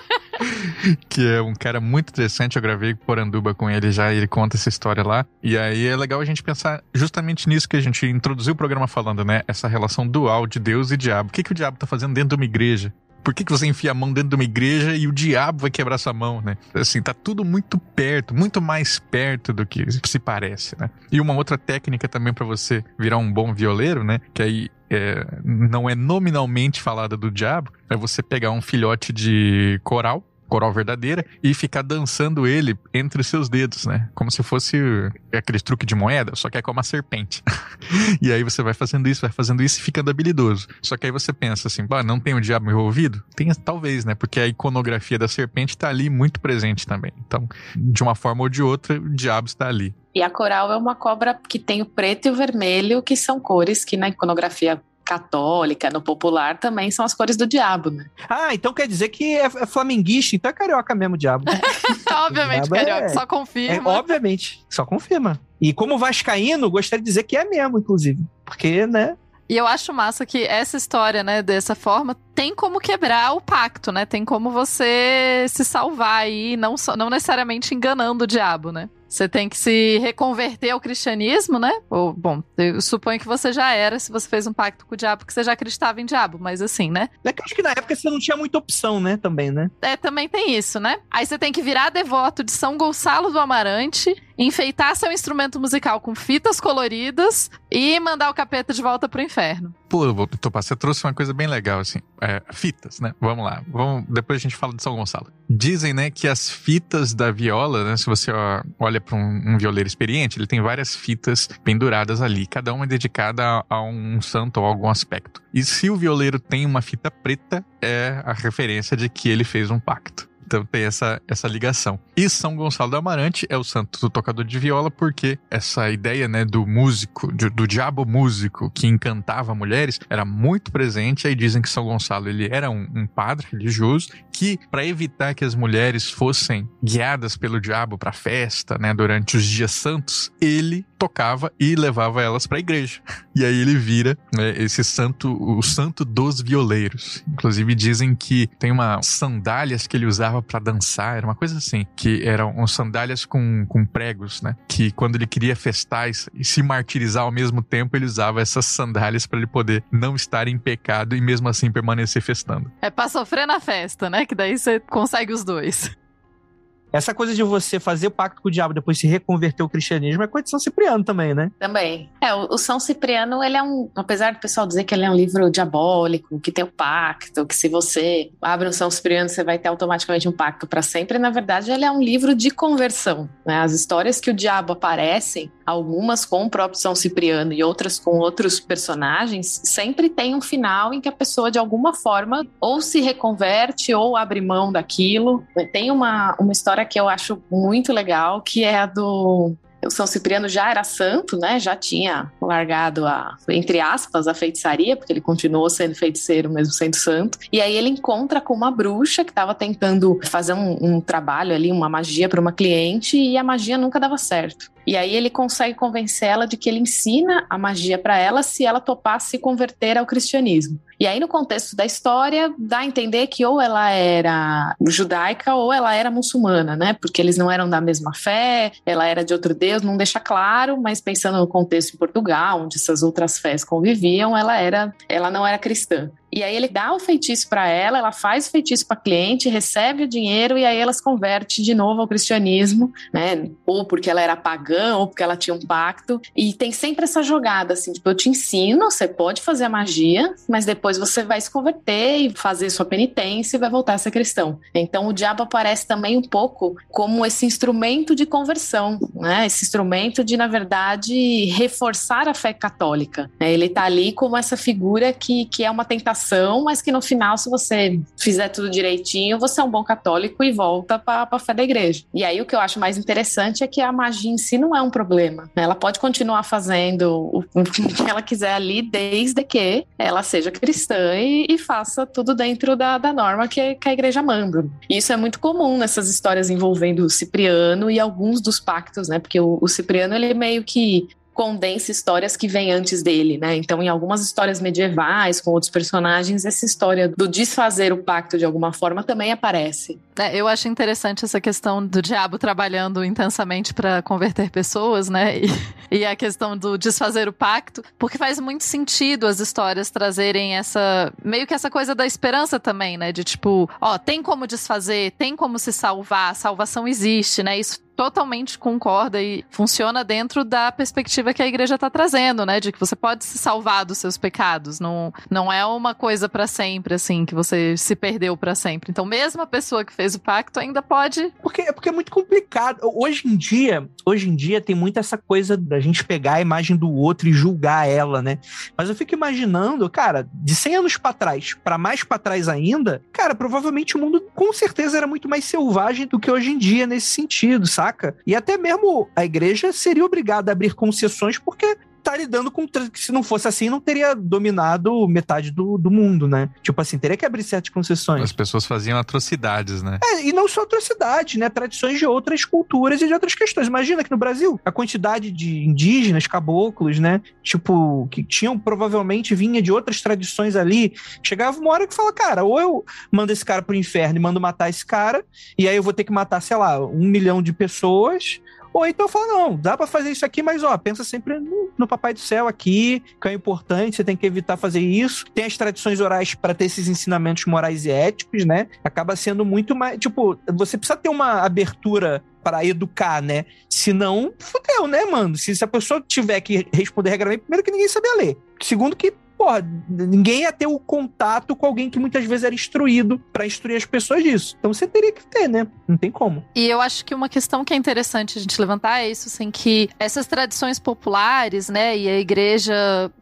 que é um cara muito interessante. Eu gravei Poranduba com ele já, e ele conta essa história lá. E aí é legal a gente pensar justamente nisso que a gente introduziu o programa falando, né? Essa relação dual de Deus e diabo. O que, que o diabo tá fazendo dentro de uma igreja? Por que, que você enfia a mão dentro de uma igreja e o diabo vai quebrar sua mão, né? Assim, tá tudo muito perto, muito mais perto do que se parece, né? E uma outra técnica também para você virar um bom violeiro, né? Que aí é, não é nominalmente falada do diabo, é você pegar um filhote de coral, coral verdadeira, e ficar dançando ele entre seus dedos, né? Como se fosse aquele truque de moeda, só que é como uma serpente. e aí você vai fazendo isso, vai fazendo isso e ficando habilidoso. Só que aí você pensa assim, bah, não tem o diabo envolvido? Tem, talvez, né? Porque a iconografia da serpente tá ali muito presente também. Então, de uma forma ou de outra, o diabo está ali. E a coral é uma cobra que tem o preto e o vermelho, que são cores que na iconografia católica, no popular, também são as cores do diabo, né? Ah, então quer dizer que é, é flamenguista, então é carioca mesmo, o diabo. Obviamente, Diabo é- carioca, só É, confirma. obviamente, só confirma. E como vascaíno, gostaria de dizer que é mesmo, inclusive. Porque, né? E eu acho massa que essa história, né, dessa forma, tem como quebrar o pacto, né? Tem como você se salvar aí, não, só- não necessariamente enganando o diabo, né? Você tem que se reconverter ao cristianismo, né? Ou, bom, eu suponho que você já era, se você fez um pacto com o diabo, que você já acreditava em diabo, mas assim, né? É que eu acho que na época você não tinha muita opção, né? Também, né? É, também tem isso, né? Aí você tem que virar devoto de São Gonçalo do Amarante, enfeitar seu instrumento musical com fitas coloridas e mandar o capeta de volta pro inferno. Pô, Topaz, você trouxe uma coisa bem legal, assim. É, fitas, né? Vamos lá. Vamos, depois a gente fala de São Gonçalo. Dizem, né, que as fitas da viola, né? Se você olha para um, um violeiro experiente, ele tem várias fitas penduradas ali. Cada uma é dedicada a, a um santo ou algum aspecto. E se o violeiro tem uma fita preta, é a referência de que ele fez um pacto. Então tem essa, essa ligação. E São Gonçalo do Amarante é o santo do tocador de viola, porque essa ideia né, do músico, de- do diabo músico que encantava mulheres, era muito presente. Aí dizem que São Gonçalo ele era um, um padre religioso que, para evitar que as mulheres fossem guiadas pelo diabo para festa, né, durante os dias santos, ele tocava e levava elas para a igreja. E aí ele vira né, esse santo, o santo dos violeiros. Inclusive dizem que tem uma sandálias que ele usava para dançar, era uma coisa assim, que eram sandálias com, com pregos, né? Que quando ele queria festar e se martirizar ao mesmo tempo, ele usava essas sandálias para ele poder não estar em pecado e mesmo assim permanecer festando. É pra sofrer na festa, né? Que daí você consegue os dois. Essa coisa de você fazer pacto com o diabo depois se reconverter ao cristianismo é coisa de São Cipriano também, né? Também. É, o, o São Cipriano, ele é um. Apesar do pessoal dizer que ele é um livro diabólico, que tem o pacto, que se você abre um São Cipriano, você vai ter automaticamente um pacto para sempre. Na verdade, ele é um livro de conversão. Né? As histórias que o diabo aparecem, algumas com o próprio São Cipriano e outras com outros personagens, sempre tem um final em que a pessoa, de alguma forma, ou se reconverte ou abre mão daquilo. Tem uma, uma história que eu acho muito legal, que é a do o São Cipriano já era santo, né? Já tinha largado a, entre aspas, a feitiçaria, porque ele continuou sendo feiticeiro mesmo sendo santo. E aí ele encontra com uma bruxa que estava tentando fazer um, um, trabalho ali, uma magia para uma cliente, e a magia nunca dava certo. E aí ele consegue convencer ela de que ele ensina a magia para ela se ela topar se converter ao cristianismo. E aí, no contexto da história, dá a entender que ou ela era judaica ou ela era muçulmana, né? Porque eles não eram da mesma fé, ela era de outro deus, não deixa claro, mas pensando no contexto em Portugal, onde essas outras fés conviviam, ela era, ela não era cristã. E aí ele dá o feitiço para ela, ela faz o feitiço para cliente, recebe o dinheiro e aí ela se converte de novo ao cristianismo, né? Ou porque ela era pagã, ou porque ela tinha um pacto. E tem sempre essa jogada assim, tipo, eu te ensino, você pode fazer a magia, mas depois você vai se converter e fazer sua penitência e vai voltar a ser cristão. Então o diabo aparece também um pouco como esse instrumento de conversão, né? Esse instrumento de, na verdade, reforçar a fé católica. Né? Ele tá ali como essa figura que, que é uma tentação mas que no final, se você fizer tudo direitinho, você é um bom católico e volta para a fé da igreja. E aí o que eu acho mais interessante é que a magia em si não é um problema. Né? Ela pode continuar fazendo o que ela quiser ali, desde que ela seja cristã e, e faça tudo dentro da, da norma que, que, a igreja manda. Isso é muito comum nessas histórias envolvendo o Cipriano e alguns dos pactos, né? Porque o, o Cipriano ele meio que condensa histórias que vêm antes dele, né? Então, em algumas histórias medievais, com outros personagens, essa história do desfazer o pacto de alguma forma também aparece. É, eu acho interessante essa questão do diabo trabalhando intensamente para converter pessoas, né? E, e, a questão do desfazer o pacto, porque faz muito sentido as histórias trazerem essa. meio que essa coisa da esperança também, né? De tipo, ó, tem como desfazer, tem como se salvar, salvação existe, né? Isso totalmente concorda e funciona dentro da perspectiva que a igreja está trazendo, né? De que você pode se salvar dos seus pecados. Não, não é uma coisa para sempre, assim, que você se perdeu para sempre. Então, mesmo a pessoa que fez o pacto ainda pode. Porque, é porque é muito complicado. Hoje em dia, hoje em dia tem muito essa coisa da gente pegar a imagem do outro e julgar ela, né? Mas eu fico imaginando, cara, de 100 anos para trás, para mais para trás ainda, cara, provavelmente o mundo com certeza era muito mais selvagem do que hoje em dia nesse sentido, sabe? Saca? E até mesmo a igreja seria obrigada a abrir concessões porque tá lidando com. Se não fosse assim, não teria dominado metade do, do mundo, né? Tipo assim, teria que abrir certas concessões. As pessoas faziam atrocidades, né? É, e não só atrocidades, né? Tradições de outras culturas e de outras questões. Imagina que no Brasil, a quantidade de indígenas, caboclos, né? Tipo, que tinham provavelmente vinha de outras tradições ali. Chegava uma hora que fala, cara, ou eu mando esse cara pro inferno e mando matar esse cara, e aí eu vou ter que matar, sei lá, um milhão de pessoas ou então fala, não, dá para fazer isso aqui, mas ó, pensa sempre no, no, Papai do Céu aqui, que é importante, você tem que evitar fazer isso. Tem as tradições orais para ter esses ensinamentos morais e éticos, né? Acaba sendo muito mais. Tipo, você precisa ter uma abertura para educar, né? Senão, fudeu, né, mano? Se, se a pessoa tiver que responder regra, primeiro que ninguém sabia ler. Segundo que porra, ninguém ia ter o contato com alguém que muitas vezes era instruído para instruir as pessoas disso. Então você teria que ter, né? Não tem como. E eu acho que uma questão que é interessante a gente levantar é isso, assim, que essas tradições populares, né, e a igreja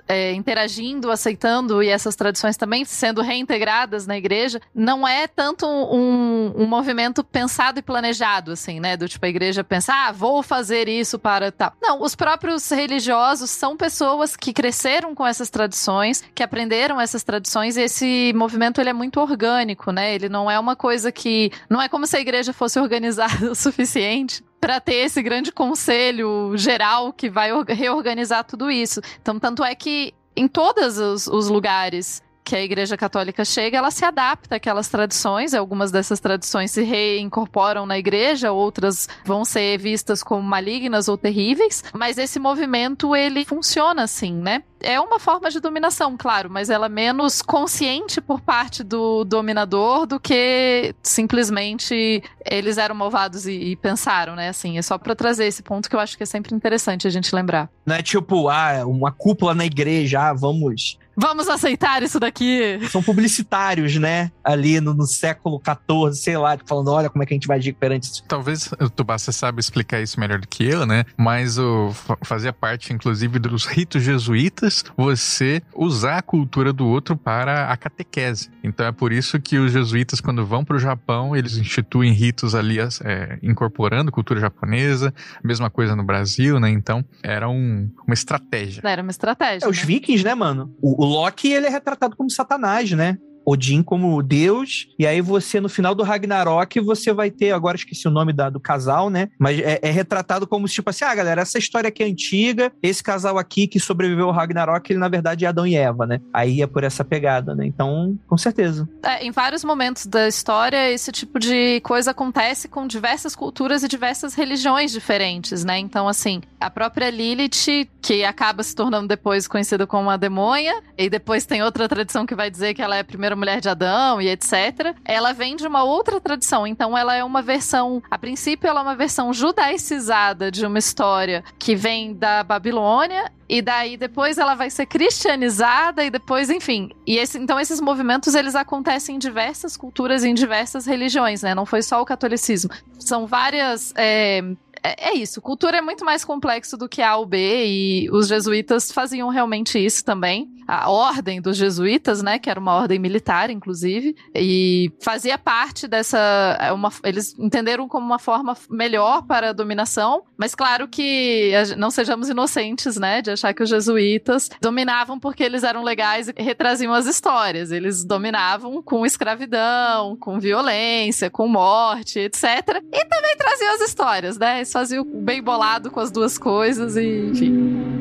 é, interagindo, aceitando, e essas tradições também sendo reintegradas na igreja, não é tanto um, um movimento pensado e planejado, assim, né? Do tipo, a igreja pensar, ah, vou fazer isso para tal. Não, os próprios religiosos são pessoas que cresceram com essas tradições que aprenderam essas tradições, e esse movimento ele é muito orgânico, né? Ele não é uma coisa que. Não é como se a igreja fosse organizada o suficiente para ter esse grande conselho geral que vai reorganizar tudo isso. Então, tanto é que em todos os, os lugares que a Igreja Católica chega, ela se adapta àquelas tradições, algumas dessas tradições se reincorporam na igreja, outras vão ser vistas como malignas ou terríveis, mas esse movimento ele funciona assim, né? é uma forma de dominação, claro, mas ela é menos consciente por parte do dominador do que simplesmente eles eram malvados e, e pensaram, né? Assim, é só para trazer esse ponto que eu acho que é sempre interessante a gente lembrar. Não é tipo, ah, uma cúpula na igreja, ah, vamos Vamos aceitar isso daqui. São publicitários, né? Ali no, no século XIV, sei lá, falando, olha como é que a gente vai agir perante isso. Talvez o Tubá você sabe explicar isso melhor do que eu, né? Mas o, fazia parte, inclusive, dos ritos jesuítas você usar a cultura do outro para a catequese. Então é por isso que os jesuítas, quando vão para o Japão, eles instituem ritos ali é, incorporando cultura japonesa, mesma coisa no Brasil, né? Então era um, uma estratégia. Era uma estratégia. É, os né? vikings, né, mano? O, Loki, ele é retratado como Satanás, né? Odin como Deus, e aí você, no final do Ragnarok, você vai ter, agora esqueci o nome da, do casal, né? Mas é, é, retratado como tipo assim, ah, galera, essa história aqui é antiga, esse casal aqui que sobreviveu ao Ragnarok, ele na verdade é Adão e Eva, né? Aí é por essa pegada, né? Então, com certeza. É, em vários momentos da história, esse tipo de coisa acontece com diversas culturas e diversas religiões diferentes, né? Então, assim, a própria Lilith, que acaba se tornando depois conhecida como a demônia, e depois tem outra tradição que vai dizer que ela é a primeira mulher de Adão e etc. Ela vem de uma outra tradição, então ela é uma versão, a princípio ela é uma versão judaicizada de uma história que vem da Babilônia e daí depois ela vai ser cristianizada e depois, enfim. E esse, então esses movimentos eles acontecem em diversas culturas e em diversas religiões, né? Não foi só o catolicismo. São várias é, é, é, isso. Cultura é muito mais complexo do que A ou B, e os jesuítas faziam realmente isso também. A ordem dos jesuítas, né, que era uma ordem militar, inclusive, e fazia parte dessa. É uma, eles entenderam como uma forma melhor para a dominação, mas claro que não sejamos inocentes, né, de achar que os jesuítas dominavam porque eles eram legais e retraziam as histórias. Eles dominavam com escravidão, com violência, com morte, etc. E também traziam as histórias, né? Isso fazia bem bolado com as duas coisas e, enfim.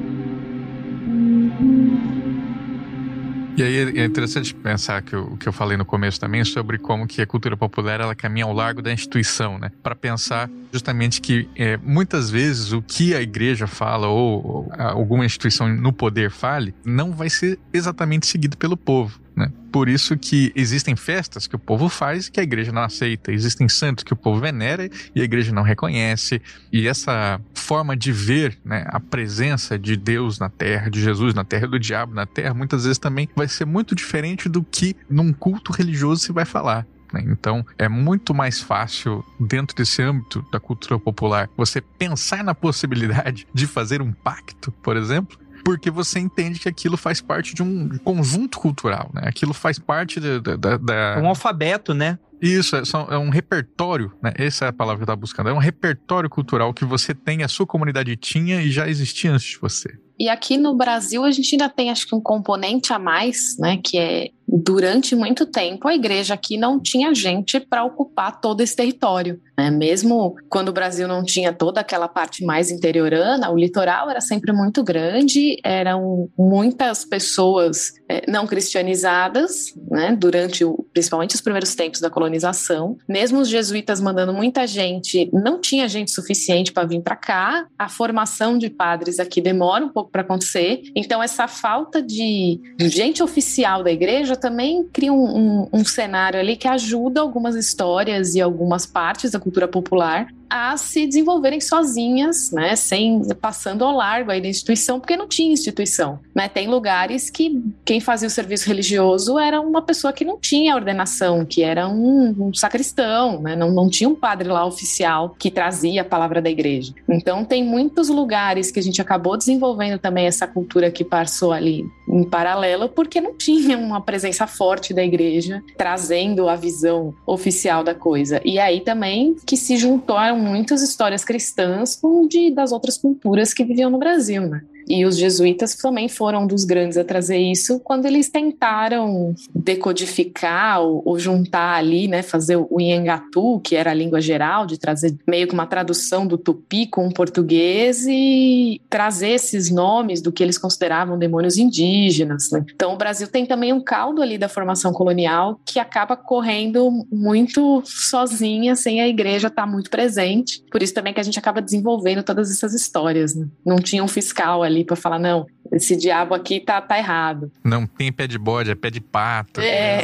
E aí é interessante pensar que o que eu falei no começo também sobre como que a cultura popular ela caminha ao largo da instituição, né? Para pensar justamente que é, muitas vezes o que a igreja fala ou, ou alguma instituição no poder fale não vai ser exatamente seguido pelo povo. Né? Por isso que existem festas que o povo faz e que a igreja não aceita. Existem santos que o povo venera e a igreja não reconhece. E essa forma de ver né, a presença de Deus na terra, de Jesus na terra, do diabo na terra, muitas vezes também vai ser muito diferente do que num culto religioso se vai falar. Né? Então, é muito mais fácil, dentro desse âmbito da cultura popular, você pensar na possibilidade de fazer um pacto, por exemplo, porque você entende que aquilo faz parte de um conjunto cultural, né? Aquilo faz parte da. da, da... É um alfabeto, né? Isso, é, é, um repertório, né? Essa é a palavra que eu estava buscando. É um repertório cultural que você tem, a sua comunidade tinha e já existia antes de você. E aqui no Brasil a gente ainda tem, acho que, um componente a mais, né? Que é durante muito tempo a igreja aqui não tinha gente para ocupar todo esse território. Né? Mesmo quando o Brasil não tinha toda aquela parte mais interiorana, o litoral era sempre muito grande, eram muitas pessoas é, não cristianizadas, né? durante o, principalmente os primeiros tempos da colonização. Mesmo os jesuítas mandando muita gente, não tinha gente suficiente para vir para cá. A formação de padres aqui demora um pouco para acontecer. Então, essa falta de gente oficial da igreja também cria um, um, um cenário ali que ajuda algumas histórias e algumas partes da cultura popular a se desenvolverem sozinhas, né, sem passando ao largo aí da instituição, porque não tinha instituição, né? Tem lugares que quem fazia o serviço religioso era uma pessoa que não tinha ordenação, que era um, um sacristão, né? Não, não tinha um padre lá oficial que trazia a palavra da igreja. Então tem muitos lugares que a gente acabou desenvolvendo também essa cultura que passou ali em paralelo, porque não tinha uma presença forte da igreja trazendo a visão oficial da coisa. E aí também que se juntaram muitas histórias cristãs com de, das outras culturas que viviam no Brasil, né? E os jesuítas também foram um dos grandes a trazer isso quando eles tentaram decodificar ou, ou juntar ali, né, fazer o Iengatu, que era a língua geral, de trazer meio que uma tradução do tupi com o português e trazer esses nomes do que eles consideravam demônios indígenas. Né? Então o Brasil tem também um caldo ali da formação colonial que acaba correndo muito sozinha, sem a igreja estar tá muito presente. Por isso também que a gente acaba desenvolvendo todas essas histórias. Né? Não tinha um fiscal ali para falar, não, esse diabo aqui tá, tá errado. Não tem pé de bode, é pé de pato. É.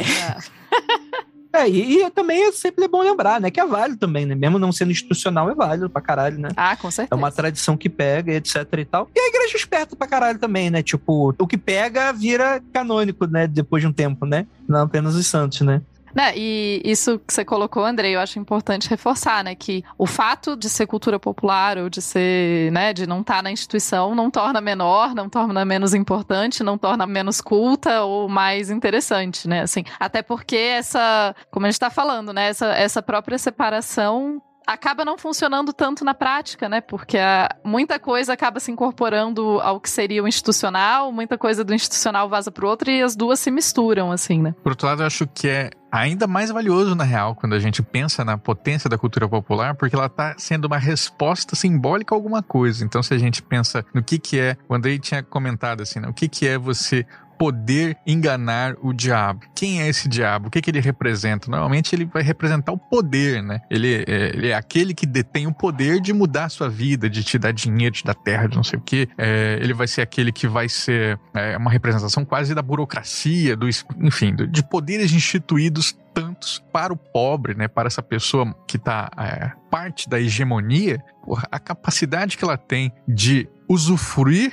É, e, e, também é sempre bom lembrar, né? Que é válido também, né? Mesmo não sendo institucional, é válido pra caralho, né? Ah, com certeza. É uma tradição que pega, etc e tal. E a igreja é esperta pra caralho também, né? Tipo, o que pega vira canônico, né? Depois de um tempo, né? Não apenas os santos, né? Né, e isso que você colocou, Andrei, eu acho importante reforçar, né, que o fato de ser cultura popular ou de ser, né, de não estar tá na instituição não torna menor, não torna menos importante, não torna menos culta ou mais interessante, né, assim, até porque essa, como a gente está falando, né, essa, essa própria separação acaba não funcionando tanto na prática, né? Porque a, muita coisa acaba se incorporando ao que seria o institucional, muita coisa do institucional vaza pro outro e as duas se misturam, assim, né? Por outro lado, eu acho que é ainda mais valioso, na real, quando a gente pensa na potência da cultura popular, porque ela está sendo uma resposta simbólica a alguma coisa. Então, se a gente pensa no que que é, o Andrei tinha comentado assim, né? o que que é você poder enganar o diabo. Quem é esse diabo? O que, que ele representa? Normalmente ele vai representar o poder, né? Ele é, ele é aquele que detém o poder de mudar a sua vida, de te dar dinheiro, te dar terra, de não sei o quê. É, ele vai ser aquele que vai ser é, uma representação quase da burocracia, do, enfim, de poderes instituídos tantos para o pobre, né, para essa pessoa que está é, parte da hegemonia, porra, a capacidade que ela tem de usufruir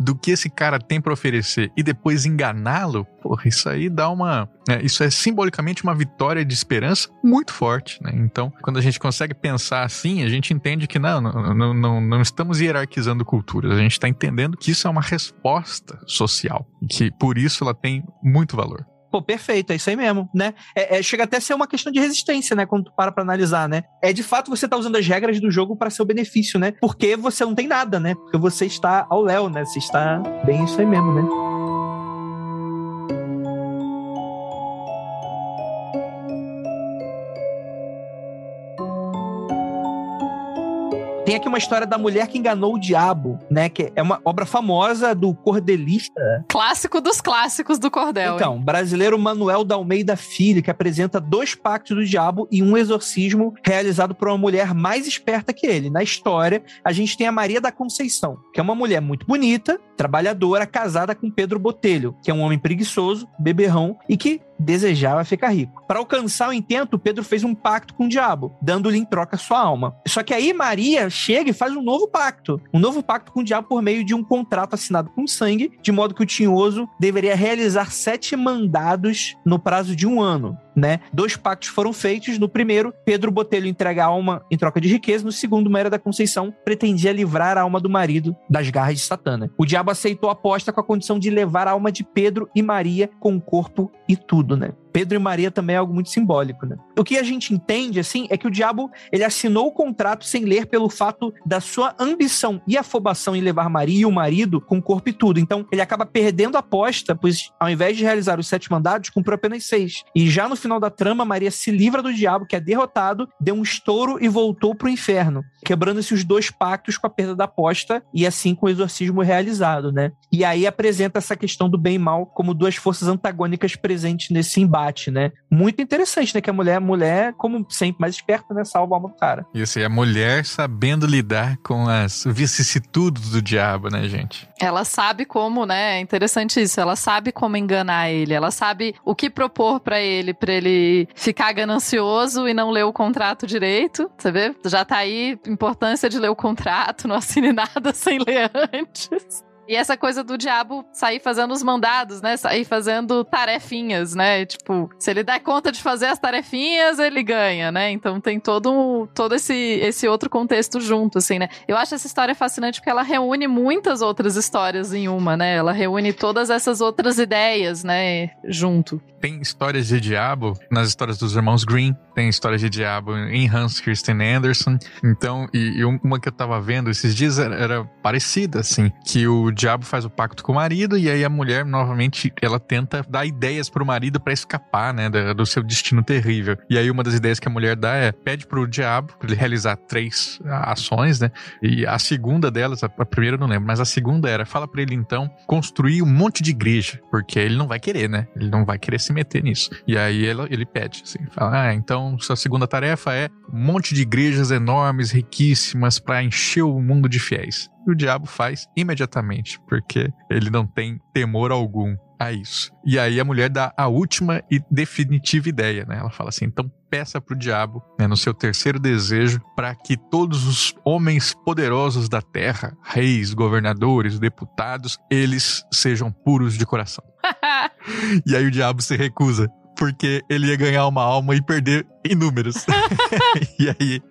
do que esse cara tem para oferecer e depois enganá-lo, porra, isso aí dá uma. É, isso é simbolicamente uma vitória de esperança muito forte, né? Então, quando a gente consegue pensar assim, a gente entende que não, não, não, não estamos hierarquizando culturas, a gente está entendendo que isso é uma resposta social, que por isso ela tem muito valor. Pô, perfeito, é isso aí mesmo, né? É, é, chega até a ser uma questão de resistência, né? Quando tu para pra analisar, né? É de fato você tá usando as regras do jogo para seu benefício, né? Porque você não tem nada, né? Porque você está ao léu, né? Você está bem isso aí mesmo, né? Tem aqui uma história da mulher que enganou o diabo, né? Que é uma obra famosa do cordelista. Clássico dos clássicos do cordel. Então, hein? brasileiro Manuel da Almeida Filho, que apresenta dois pactos do diabo e um exorcismo realizado por uma mulher mais esperta que ele. Na história, a gente tem a Maria da Conceição, que é uma mulher muito bonita, trabalhadora, casada com Pedro Botelho, que é um homem preguiçoso, beberrão e que desejava ficar rico. Para alcançar o intento, Pedro fez um pacto com o diabo, dando-lhe em troca sua alma. Só que aí Maria chega e faz um novo pacto, um novo pacto com o diabo por meio de um contrato assinado com sangue, de modo que o tinhoso deveria realizar sete mandados no prazo de um ano né? Dois pactos foram feitos. No primeiro, Pedro Botelho entrega a alma em troca de riqueza. No segundo, Maria da Conceição pretendia livrar a alma do marido das garras de Satana. O diabo aceitou a aposta com a condição de levar a alma de Pedro e Maria com o corpo e tudo, né? Pedro e Maria também é algo muito simbólico, né? O que a gente entende, assim, é que o diabo, ele assinou o contrato sem ler pelo fato da sua ambição e afobação em levar Maria e o marido com o corpo e tudo. Então, ele acaba perdendo a aposta, pois ao invés de realizar os sete mandados, cumpriu apenas seis. E já no final da trama, Maria se livra do diabo, que é derrotado, deu um estouro e voltou pro inferno, quebrando esses dois pactos com a perda da aposta e assim com o exorcismo realizado, né? E aí apresenta essa questão do bem e mal como duas forças antagônicas presentes nesse embate né? Muito interessante, né? Que a mulher, a mulher, como sempre, mais esperta, né? Salva a alma do cara. Isso, e a mulher sabendo lidar com as vicissitudes do diabo, né, gente? Ela sabe como, né? É interessante isso. Ela sabe como enganar ele. Ela sabe o que propor para ele, para ele ficar ganancioso e não ler o contrato direito. Você vê? Já tá aí importância de ler o contrato, não assine nada sem ler antes. E essa coisa do diabo sair fazendo os mandados, né? Sair fazendo tarefinhas, né? Tipo, se ele der conta de fazer as tarefinhas, ele ganha, né? Então tem todo, todo esse, esse outro contexto junto, assim, né? Eu acho essa história fascinante porque ela reúne muitas outras histórias em uma, né? Ela reúne todas essas outras ideias, né? Junto. Tem histórias de diabo nas histórias dos irmãos Green, tem histórias de diabo em Hans Christian Andersen. Então, e, e uma que eu tava vendo esses dias era, era parecida, assim, que o diabo faz o pacto com o marido e aí a mulher, novamente, ela tenta dar ideias pro marido para escapar, né, do, seu destino terrível. E aí uma das ideias que a mulher dá é, pede pro diabo pra ele realizar três ações, né, e a segunda delas, a, a primeira eu não lembro, mas a segunda era, fala para ele então construir um monte de igreja, porque ele não vai querer, né, ele não vai querer se meter nisso. E aí ele, ele pede, assim, fala, ah, então sua segunda tarefa é um monte de igrejas enormes, riquíssimas, para encher o mundo de fiéis. E o diabo faz imediatamente, porque ele não tem temor algum a isso. E aí a mulher dá a última e definitiva ideia, né? Ela fala assim: então peça pro diabo, né, no seu terceiro desejo, para que todos os homens poderosos da terra, reis, governadores, deputados, eles sejam puros de coração. e aí o diabo se recusa porque ele ia ganhar uma alma e perder inúmeros. e aí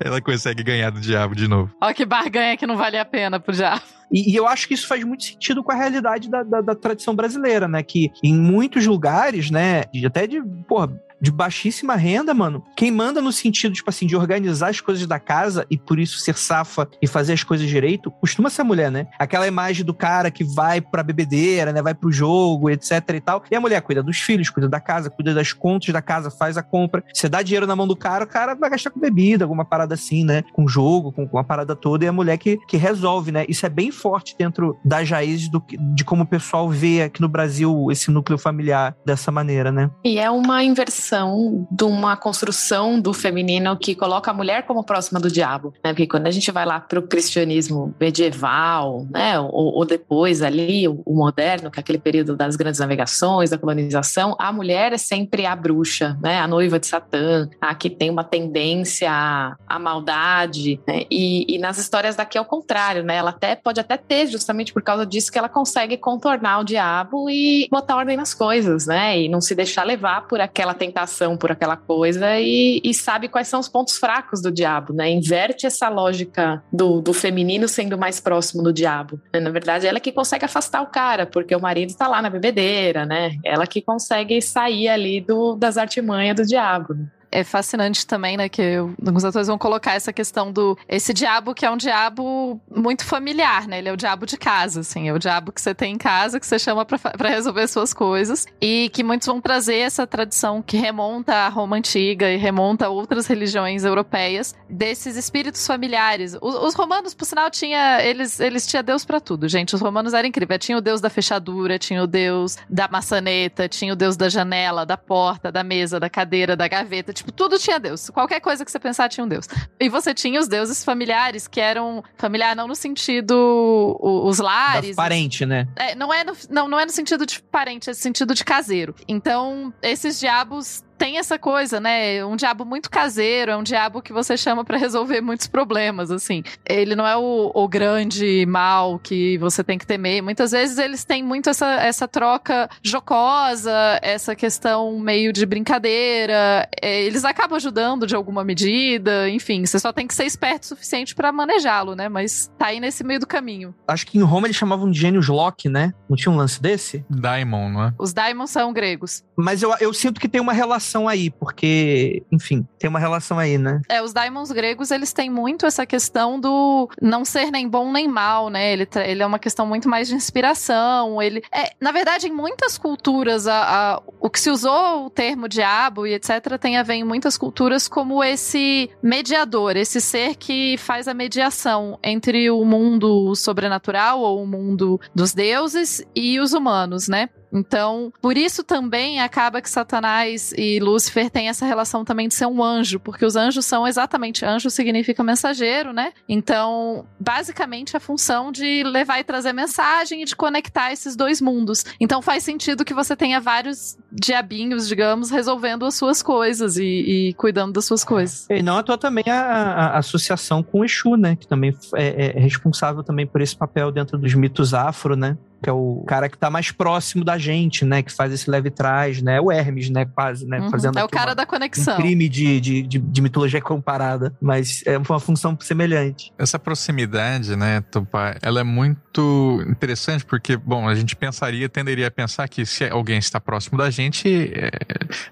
ela consegue ganhar do diabo de novo. Olha que barganha que não vale a pena pro diabo. E, e, eu acho que isso faz muito sentido com a realidade da, da, da tradição brasileira, né? Que em muitos lugares, né, até de, porra, de baixíssima renda, mano, quem manda no sentido, tipo assim, de organizar as coisas da casa e por isso ser safa e fazer as coisas direito, costuma ser a mulher, né? Aquela imagem do cara que vai pra bebedeira, né? Vai pro jogo, etc e tal. E a mulher cuida dos filhos, cuida da casa, cuida das contas da casa, faz a compra. Você dá dinheiro na mão do cara, o cara vai gastar com bebida, alguma parada assim, né? Com jogo, com, com a parada toda, e a mulher que, que resolve, né? Isso é bem forte dentro das raízes do, de como o pessoal vê aqui no Brasil esse núcleo familiar dessa maneira, né? E é uma inversão de uma construção do feminino que coloca a mulher como próxima do diabo, né? Porque quando a gente vai lá para o cristianismo medieval, né, ou, ou depois ali o, o, moderno, que é aquele período das grandes navegações, da colonização, a mulher é sempre a bruxa, né, a noiva de Satã, a que tem uma tendência à, à maldade, né? E, e nas histórias daqui é o contrário, né? Ela até pode até ter justamente por causa disso que ela consegue contornar o diabo e botar ordem nas coisas, né? E não se deixar levar por aquela tentação por aquela coisa e, e, sabe quais são os pontos fracos do diabo, né? Inverte essa lógica do, do feminino sendo mais próximo do diabo. Na verdade, ela é que consegue afastar o cara, porque o marido tá lá na bebedeira, né? Ela que consegue sair ali do, das artimanhas do diabo. É fascinante também, né? Que alguns atores vão colocar essa questão do. Esse diabo que é um diabo muito familiar, né? Ele é o diabo de casa, assim. É o diabo que você tem em casa, que você chama para resolver suas coisas. E que muitos vão trazer essa tradição que remonta à Roma Antiga e remonta a outras religiões europeias, desses espíritos familiares. Os, os romanos, por sinal, tinha. Eles, eles tinham Deus para tudo, gente. Os romanos eram incríveis. Tinha o Deus da fechadura, tinha o Deus da maçaneta, tinha o Deus da janela, da porta, da mesa, da cadeira, da gaveta Tipo, tudo tinha Deus. Qualquer coisa que você pensar tinha um Deus. E você tinha os deuses familiares, que eram. Familiar não no sentido. Os lares. parente, né? É, não, é no, não, não é no sentido de parente, é no sentido de caseiro. Então, esses diabos tem essa coisa, né? Um diabo muito caseiro, é um diabo que você chama para resolver muitos problemas, assim. Ele não é o, o, grande mal que você tem que temer. Muitas vezes eles têm muito essa, essa troca jocosa, essa questão meio de brincadeira. É, eles acabam ajudando de alguma medida, enfim. Você só tem que ser esperto o suficiente para manejá-lo, né? Mas tá aí nesse meio do caminho. Acho que em Roma eles chamavam de gênios Loki, né? Não tinha um lance desse? Daimon, não é? Os Daimons são gregos. Mas eu, eu sinto que tem uma relação relação aí, porque, enfim, tem uma relação aí, né? É, os daimons gregos, eles têm muito essa questão do não ser nem bom nem mal, né? Ele, ele é uma questão muito mais de inspiração. Ele é, na verdade, em muitas culturas, a, a, o que se usou o termo diabo e etc. tem a ver em muitas culturas como esse mediador, esse ser que faz a mediação entre o mundo sobrenatural ou o mundo dos deuses e os humanos, né? Então, por isso também acaba que Satanás e Lúcifer têm essa relação também de ser um anjo, porque os anjos são exatamente anjo significa mensageiro, né? Então, basicamente a função de levar e trazer mensagem e de conectar esses dois mundos. Então, faz sentido que você tenha vários diabinhos, digamos, resolvendo as suas coisas e, e cuidando das suas coisas. E não à toa também a, a- a associação com o Exu, né? Que também é, é responsável também por esse papel dentro dos mitos afro, né? Que é o cara que tá mais próximo da gente, né? Que faz esse leve trás, né? O Hermes, né? Quase, né? Uhum. Fazendo É o cara uma- da conexão. Um crime de, de, de, de mitologia comparada, mas é uma função semelhante. Essa proximidade, né, Tupá, ela é muito interessante porque, bom, a gente pensaria, tenderia a pensar que se alguém está próximo da gente, é,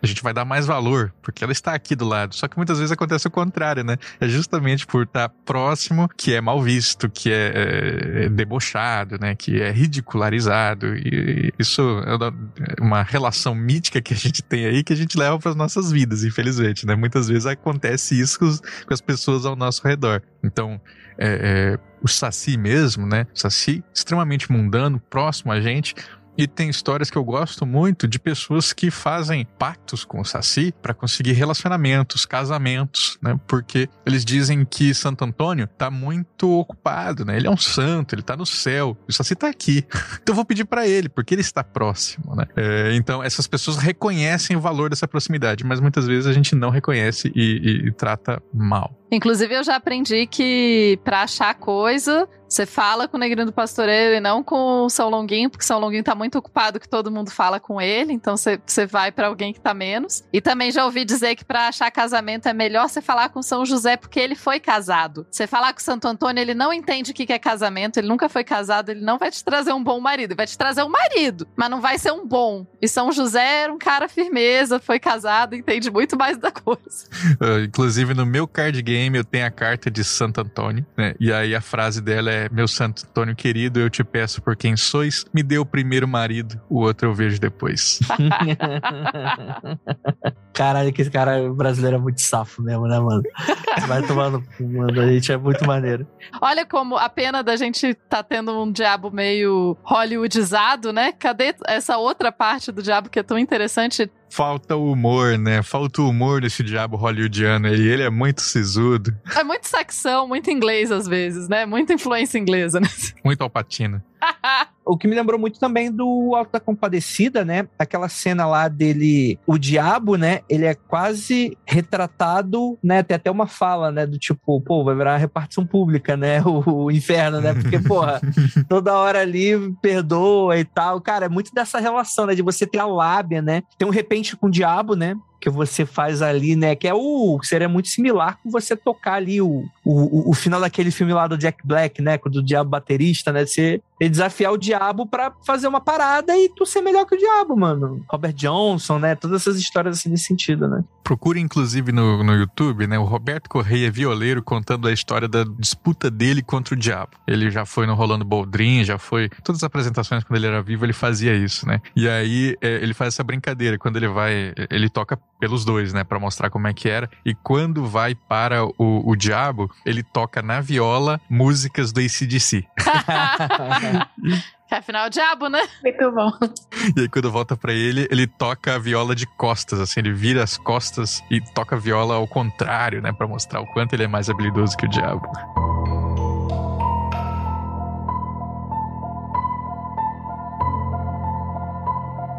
a gente vai dar mais valor, porque ela está aqui do lado. Só que muitas vezes acontece o contrário, né? É justamente por estar próximo que é mal visto, que é, é debochado, né? Que é ridicularizado. E isso é uma- relação mítica que a gente tem aí que a gente leva para as nossas vidas, infelizmente, né? Muitas vezes acontece isso com as pessoas ao nosso redor. Então, é, é, o Saci mesmo, né? O Saci extremamente mundano, próximo a gente. E tem histórias que eu gosto muito de pessoas que fazem pactos com o Saci para conseguir relacionamentos, casamentos, né? Porque eles dizem que Santo Antônio tá muito ocupado, né? Ele é um santo, ele tá no céu, o Saci tá aqui. Então eu vou pedir para ele, porque ele está próximo, né? É, então essas pessoas reconhecem o valor dessa proximidade, mas muitas vezes a gente não reconhece e, e- e trata mal. Inclusive, eu já aprendi que pra achar coisa, você fala com o Negrinho do Pastoreiro e não com o São Longuinho, porque São Longuinho tá muito ocupado que todo mundo fala com ele, então você, vai pra alguém que tá menos. E também já ouvi dizer que pra achar casamento é melhor você falar com São José, porque ele foi casado. Você falar com Santo Antônio, ele não entende o que que é casamento, ele nunca foi casado, ele não vai te trazer um bom marido, ele vai te trazer um marido, mas não vai ser um bom. E São José era um cara firmeza, foi casado, entende muito mais da coisa. Uh, inclusive, no meu card game eu tenho a carta de Santo Antônio, né? E aí a frase dela é: Meu Santo Antônio querido, eu te peço por quem sois, me dê o primeiro marido, o outro eu vejo depois. Caralho, que esse cara brasileiro é muito safo mesmo, né, mano? Vai tomando, mano, a gente é muito maneiro. Olha como a pena da gente tá tendo um diabo meio hollywoodizado, né? Cadê essa outra parte do diabo que é tão interessante? Falta o humor, né? Falta o humor desse diabo hollywoodiano aí. Ele é muito sisudo, É muito secção, muito inglês às vezes, né? Muita influência inglesa, né? muito alpatino. O que me lembrou muito também do Alto da Compadecida, né? Aquela cena lá dele, o diabo, né? Ele é quase retratado, né? Tem até uma fala, né? Do tipo, pô, vai virar uma repartição pública, né? O, o inferno, né? Porque, porra, toda hora ali perdoa e tal. Cara, é muito dessa relação, né? De você ter a lábia, né? Tem um repente com o diabo, né? Que você faz ali, né? Que é o. Seria muito similar com você tocar ali o, o, o final daquele filme lá do Jack Black, né? Do diabo baterista, né? Você desafiar o diabo pra fazer uma parada e tu ser melhor que o diabo, mano. Robert Johnson, né? Todas essas histórias assim nesse sentido, né? Procure, inclusive, no, no YouTube, né? O Roberto Correia Violeiro contando a história da disputa dele contra o diabo. Ele já foi no Rolando Boldrin, já foi. Todas as apresentações quando ele era vivo, ele fazia isso, né? E aí é, ele faz essa brincadeira. Quando ele vai. Ele toca pelos dois, né? Pra mostrar como é que era. E quando vai para o, o diabo, ele toca na viola músicas do ACDC. Que afinal é o diabo, né? Muito bom. E aí, quando volta pra ele, ele toca a viola de costas, assim, ele vira as costas e toca a viola ao contrário, né? Pra mostrar o quanto ele é mais habilidoso que o diabo.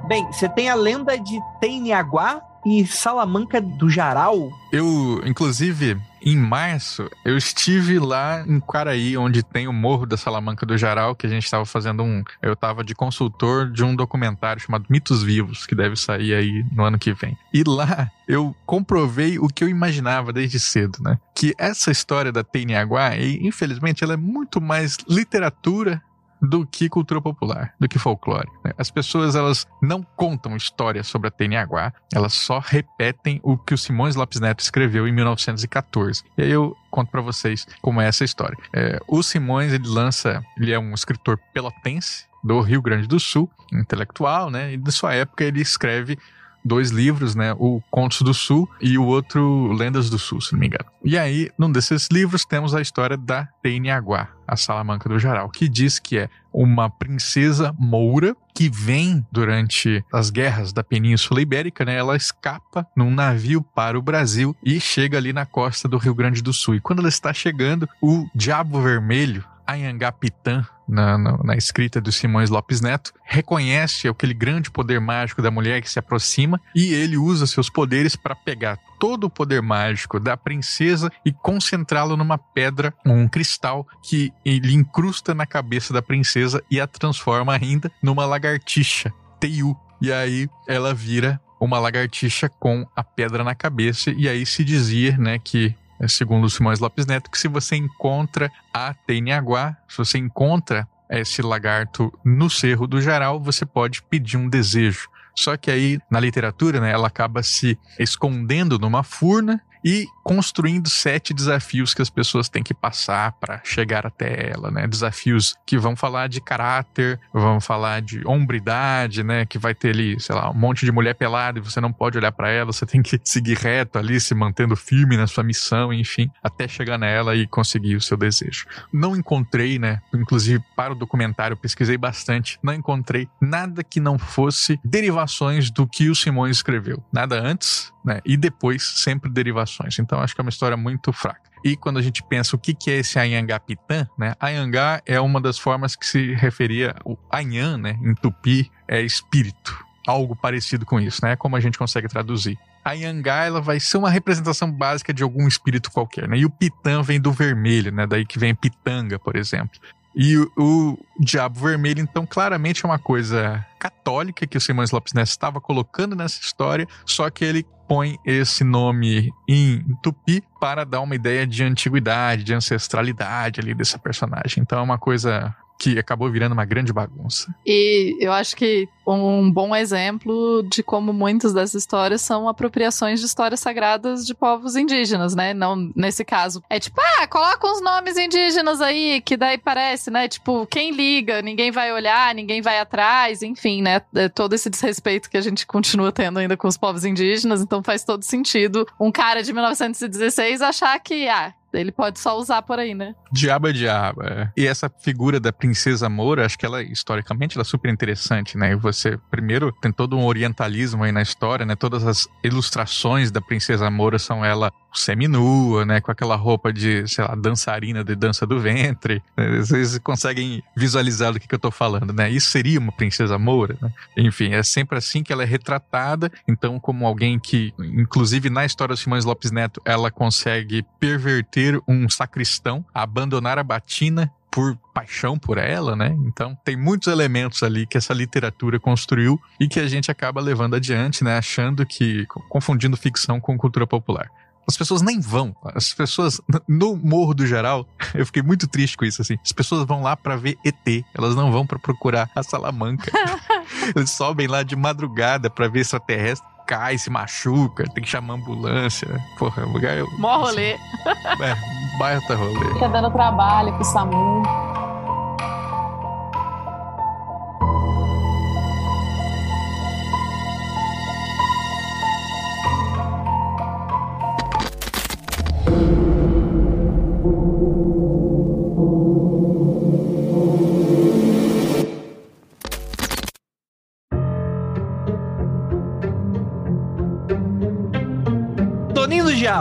Bem, você tem a lenda de Teiniaguá e Salamanca do Jaral. Eu, inclusive, em março, eu estive lá em Quaraí, onde tem o Morro da Salamanca do Jaral, que a gente estava fazendo um. Eu estava de consultor de um documentário chamado Mitos Vivos, que deve sair aí no ano que vem. E lá eu comprovei o que eu imaginava desde cedo, né? Que essa história da Teiniaguá, infelizmente, ela é muito mais literatura do que cultura popular, do que folclore. né? As pessoas elas não contam histórias sobre a Teniaguá, elas só repetem o que o Simões Lopes Neto escreveu em 1914. E aí eu conto para vocês como é essa história. É, o Simões ele lança, ele é um escritor pelotense do Rio Grande do Sul, intelectual, né? E da sua época ele escreve dois livros, né? O Contos do Sul e o outro Lendas do Sul, se não me engano. E aí, num desses livros, temos a história da Teiniaguá, a Salamanca do Jaral, que diz que é uma princesa moura que vem durante as guerras da Península Ibérica, né? Ela escapa num navio para o Brasil e chega ali na costa do Rio Grande do Sul. E quando ela está chegando, o Diabo Vermelho Anhangapitã, na, na, na, escrita do Simões Lopes Neto, reconhece aquele grande poder mágico da mulher que se aproxima e ele usa seus poderes para pegar todo o poder mágico da princesa e concentrá-lo numa pedra, um cristal que ele incrusta na cabeça da princesa e a transforma ainda numa lagartixa, Teiu. E aí ela vira uma lagartixa com a pedra na cabeça e aí se dizia, né, que segundo o Simões Lopes Neto, que se você encontra a Teiniaguá, se você encontra esse lagarto no Cerro do Jaral, você pode pedir um desejo. Só que aí, na literatura, né, ela acaba se escondendo numa furna e construindo sete desafios que as pessoas têm que passar para chegar até ela, né? Desafios que vão falar de caráter, vão falar de hombridade, né? Que vai ter ali, sei lá, um monte de mulher pelada e você não pode olhar para ela, você tem que seguir reto ali, se mantendo firme na sua missão, enfim, até chegar nela e conseguir o seu desejo. Não encontrei, né? Inclusive para o documentário pesquisei bastante, não encontrei nada que não fosse derivações do que o Simões escreveu. Nada antes, né? E depois sempre derivações. Então acho que é uma história muito fraca. E quando a gente pensa o que, que é esse Anhangapitã, né? Anhangá é uma das formas que se referia o Anhan, né? Em tupi é espírito. Algo parecido com isso, né? Como a gente consegue traduzir. A Yangá, ela vai ser uma representação básica de algum espírito qualquer, né? E o Pitã vem do vermelho, né? Daí que vem Pitanga, por exemplo. E o, o, Diabo Vermelho, então, claramente é uma coisa católica que o Simões Lopes Neto estava colocando nessa história, só que ele põe esse nome em tupi para dar uma ideia de antiguidade, de ancestralidade ali dessa personagem. Então é uma coisa que acabou virando uma grande bagunça. E eu acho que um bom exemplo de como muitas dessas histórias são apropriações de histórias sagradas de povos indígenas, né? Não nesse caso. É tipo, ah, coloca uns nomes indígenas aí, que daí parece, né? Tipo, quem liga, ninguém vai olhar, ninguém vai atrás, enfim, né? É todo esse desrespeito que a gente continua tendo ainda com os povos indígenas, então faz todo sentido um cara de 1916 achar que, ah, ele pode só usar por aí, né? Diabo é diabo. É. E essa figura da princesa Moura, acho que ela, historicamente, ela é super interessante, né? E você, primeiro, tem todo um orientalismo aí na história, né? Todas as ilustrações da princesa Moura são ela seminua, né? Com aquela roupa de, sei lá, dançarina de dança do ventre. Né? Vocês conseguem visualizar do que, que eu tô falando, né? Isso seria uma princesa Moura, né? Enfim, é sempre assim que ela é retratada. Então, como alguém que, inclusive na história do Simões Lopes Neto, ela consegue perverter um sacristão, abandonar a batina por paixão por ela, né? Então tem muitos elementos ali que essa literatura construiu e que a gente acaba levando adiante, né? Achando que confundindo ficção com cultura popular. As pessoas nem vão. As pessoas no Morro do Geral, eu fiquei muito triste com isso assim. As pessoas vão lá para ver ET, elas não vão para procurar a Salamanca. Eles sobem lá de madrugada para ver extraterrestre cai, se machuca, tem que chamar ambulância. Porra, é um lugar. Mó rolê. É, baita rolê. Fica dando trabalho pro SAMU.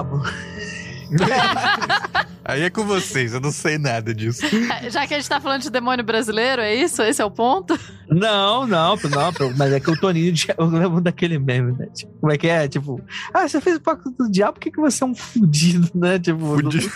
Diabo. Aí é com vocês, eu não sei nada disso. Já que a gente tá falando de demônio brasileiro, é isso? Esse é o ponto? Não, não, não, mas é que o Toninho, eu lembro daquele meme, né? Tipo, como é que é? Tipo, ah, você fez o pacto do diabo, por que, que você é um fudido, né? Tipo, fudido.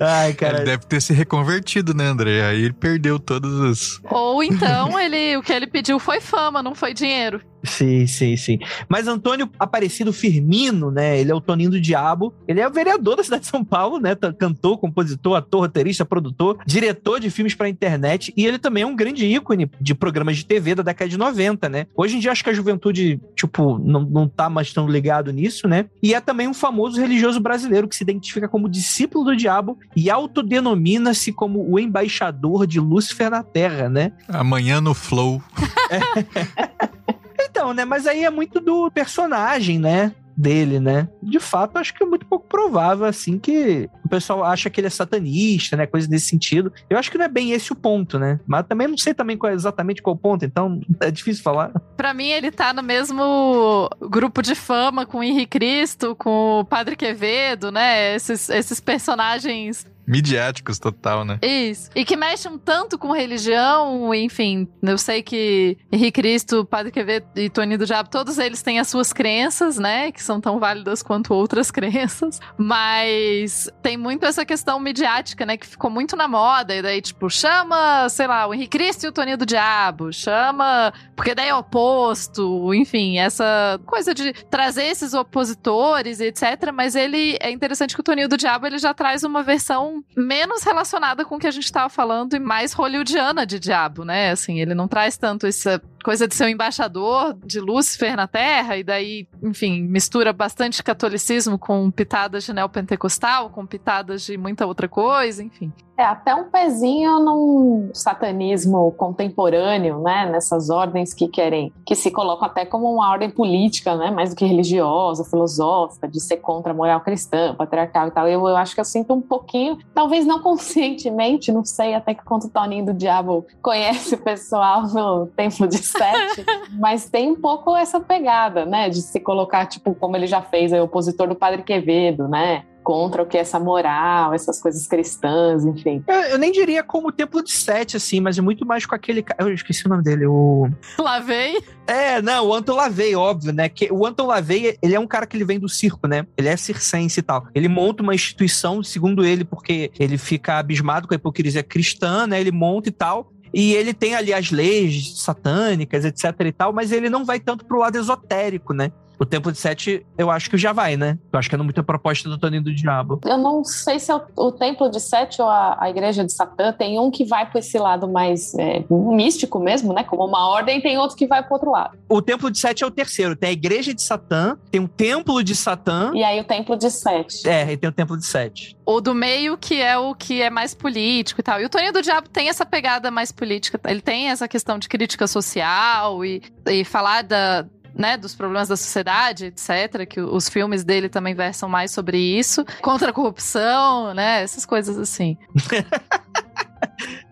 Ai, cara. Ele deve ter se reconvertido, né, André? Aí ele perdeu todas as. Ou então ele, o que ele pediu foi fama, não foi dinheiro. Sim, sim, sim. Mas Antônio Aparecido Firmino, né? Ele é o Toninho do Diabo. Ele é o vereador da cidade de São Paulo, né? Cantor, compositor, ator, roteirista, produtor, diretor de filmes pra internet. E ele também é um grande ícone de programas de TV da década de 90, né? Hoje em dia acho que a juventude, tipo, não, não tá mais tão ligado nisso, né? E é também um famoso religioso brasileiro que se identifica como discípulo do diabo e autodenomina-se como o embaixador de Lúcifer na Terra, né? Amanhã no Flow. Então, né? Mas aí é muito do personagem, né? Dele, né? De fato, acho que é muito pouco provável, assim, que o pessoal acha que ele é satanista, né? Coisa nesse sentido. Eu acho que não é bem esse o ponto, né? Mas também não sei também qual é exatamente qual o ponto, então é difícil falar. Pra mim, ele tá no mesmo grupo de fama com o Henrique Cristo, com o Padre Quevedo, né? Esses, esses personagens Midiáticos total, né? Isso. E que mexe um tanto com religião, enfim. Eu sei que Henrique Cristo, Padre Quevedo e Toninho do Diabo, todos eles têm as suas crenças, né? Que são tão válidas quanto outras crenças. Mas tem muito essa questão midiática, né? Que ficou muito na moda. E daí, tipo, chama, sei lá, o Henrique Cristo e o Toninho do Diabo. Chama. Porque daí é oposto. Enfim, essa coisa de trazer esses opositores e etc. Mas ele é interessante que o Toninho do Diabo ele já traz uma versão menos relacionada com o que a gente estava falando e mais hollywoodiana de diabo, né? Assim, ele não traz tanto essa coisa de ser um embaixador de Lúcifer na Terra, e daí, enfim, mistura bastante catolicismo com pitadas de neopentecostal, com pitadas de muita outra coisa, enfim. É, até um pezinho num satanismo contemporâneo, né? Nessas ordens que querem, que se colocam até como uma ordem política, né? Mais do que religiosa, filosófica, de ser contra a moral cristã, patriarcal e tal. Eu, eu acho que eu sinto um pouquinho, talvez não conscientemente, não sei até que ponto o Toninho do Diabo conhece o pessoal no Templo de Sete, mas tem um pouco essa pegada, né? De se colocar, tipo, como ele já fez, aí, opositor do Padre Quevedo, né? contra o que é essa moral, essas coisas cristãs, enfim. Eu, eu nem diria como o Templo de Sete, assim, mas é muito mais com aquele. Eu esqueci o nome dele, o. Lavei? É, não, o Anton Lavey, óbvio, né? Que o Anton Lavey, ele é um cara que ele vem do circo, né? Ele é circense e tal. Ele monta uma instituição, segundo ele, porque ele fica abismado com a hipocrisia cristã, né? Ele monta e tal. E ele tem ali as leis satânicas, etc e tal, mas ele não vai tanto pro lado esotérico, né? O Templo de Sete, eu acho que já vai, né? Eu acho que é muita proposta do Toninho do Diabo. Eu não sei se é o, o Templo de Sete ou a, a, Igreja de Satã. Tem um que vai para esse lado mais é, místico mesmo, né? Como uma ordem, tem outro que vai para outro lado. O Templo de Sete é o terceiro. Tem a Igreja de Satã, tem o Templo de Satã. E aí o Templo de Sete. É, e tem o Templo de Sete. O do meio, que é o que é mais político e tal. E o Toninho do Diabo tem essa pegada mais política. Ele tem essa questão de crítica social e, e falar da, né, dos problemas da sociedade, etc., que os filmes dele também versam mais sobre isso, contra a corrupção, né, essas coisas assim.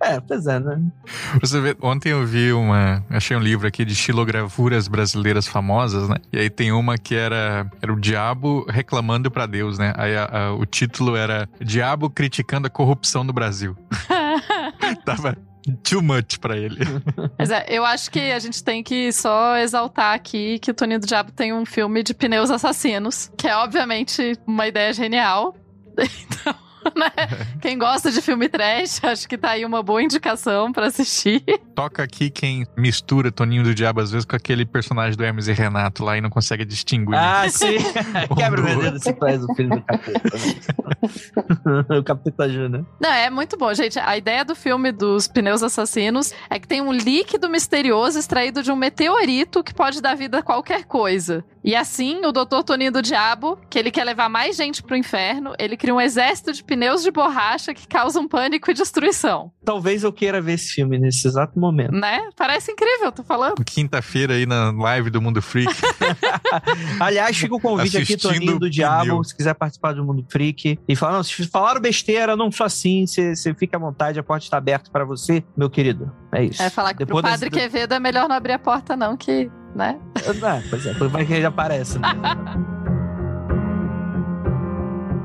É, pois é, né? Você vê, ontem eu vi uma. Achei um livro aqui de xilogravuras brasileiras famosas, né? E aí tem uma que era, era o diabo reclamando para Deus, né? Aí a, a, o título era Diabo criticando a corrupção do Brasil. Tava too much pra ele. Mas é, eu acho que a gente tem que só exaltar aqui que o Toninho do Diabo tem um filme de pneus assassinos, que é obviamente uma ideia genial. Então. Né? Quem gosta de filme trash, acho que tá aí uma boa indicação para assistir. Toca aqui quem mistura Toninho do Diabo às vezes com aquele personagem do Hermes e Renato lá e não consegue distinguir. Ah, sim. Quebra o dedo se faz o filme do capeta. Né? o capeta Júnior. Não, é muito bom, gente. A ideia do filme dos pneus assassinos é que tem um líquido misterioso extraído de um meteorito que pode dar vida a qualquer coisa. E assim, o Dr. Toninho do Diabo, que ele quer levar mais gente pro inferno, ele cria um exército de pneus de borracha que causam pânico e destruição. Talvez eu queira ver esse filme nesse exato momento. Né? Parece incrível, tô falando. Quinta-feira aí na live do Mundo Freak. Aliás, fica o convite Assistindo aqui, Toninho do Diabo, se quiser participar do Mundo Freak. E falar, não, se falaram besteira, não sou assim, você, você fica à vontade, a porta está aberta para você, meu querido. É isso. É falar que Depois pro Padre desse... Quevedo é melhor não abrir a porta não, que né? É, pois é, vai que ele aparece. Né?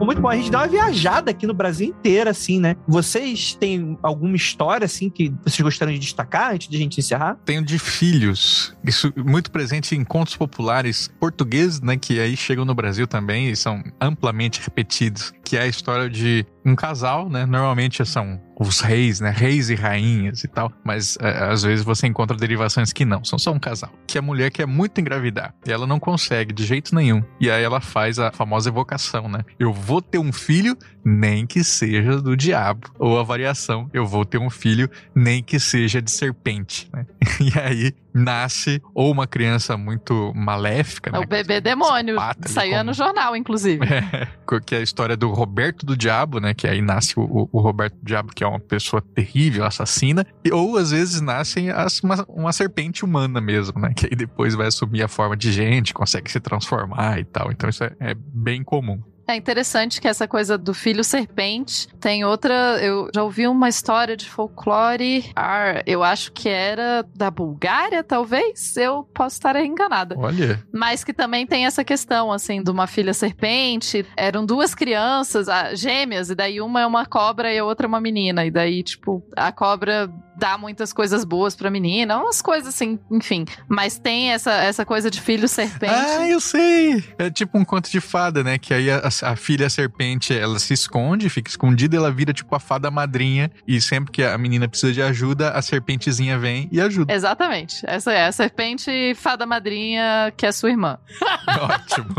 muito bom. A gente dá uma viajada aqui no Brasil inteiro, assim, né? Vocês têm alguma história, assim, que vocês gostariam de destacar antes de a gente encerrar? Tenho de filhos. Isso muito presente em contos populares portugueses, né? Que aí chegam no Brasil também e são amplamente repetidos. Que é a história de um casal, né? Normalmente são os reis, né? Reis e rainhas e tal. Mas é, às vezes você encontra derivações que não, são só um casal. Que a mulher quer muito engravidar e ela não consegue de jeito nenhum. E aí ela faz a famosa evocação, né? Eu vou ter um filho, nem que seja do diabo. Ou a variação, eu vou ter um filho, nem que seja de serpente, né? E aí nasce ou uma criança muito maléfica, é né? O bebê demônio. Saía como... no jornal, inclusive. É, que é a história do Roberto do Diabo, né? Que aí nasce o, o Roberto do Diabo, que é uma pessoa terrível, assassina. E, ou às vezes nasce as, uma, uma serpente humana mesmo, né? Que aí depois vai assumir a forma de gente, consegue se transformar e tal. Então isso é, é bem comum. É interessante que essa coisa do filho serpente tem outra. Eu já ouvi uma história de folclore. Ar, eu acho que era da Bulgária, talvez. Eu posso estar enganada. Olha. Mas que também tem essa questão, assim, de uma filha serpente. Eram duas crianças, ah, gêmeas, e daí uma é uma cobra e a outra é uma menina. E daí, tipo, a cobra dá muitas coisas boas pra menina, umas coisas assim, enfim. Mas tem essa, essa coisa de filho serpente. Ah, eu sei! É tipo um conto de fada, né? Que aí a, a filha serpente, ela se esconde, fica escondida, ela vira tipo a fada madrinha. E sempre que a menina precisa de ajuda, a serpentezinha vem e ajuda. Exatamente. Essa é a serpente fada madrinha que é sua irmã. Ótimo.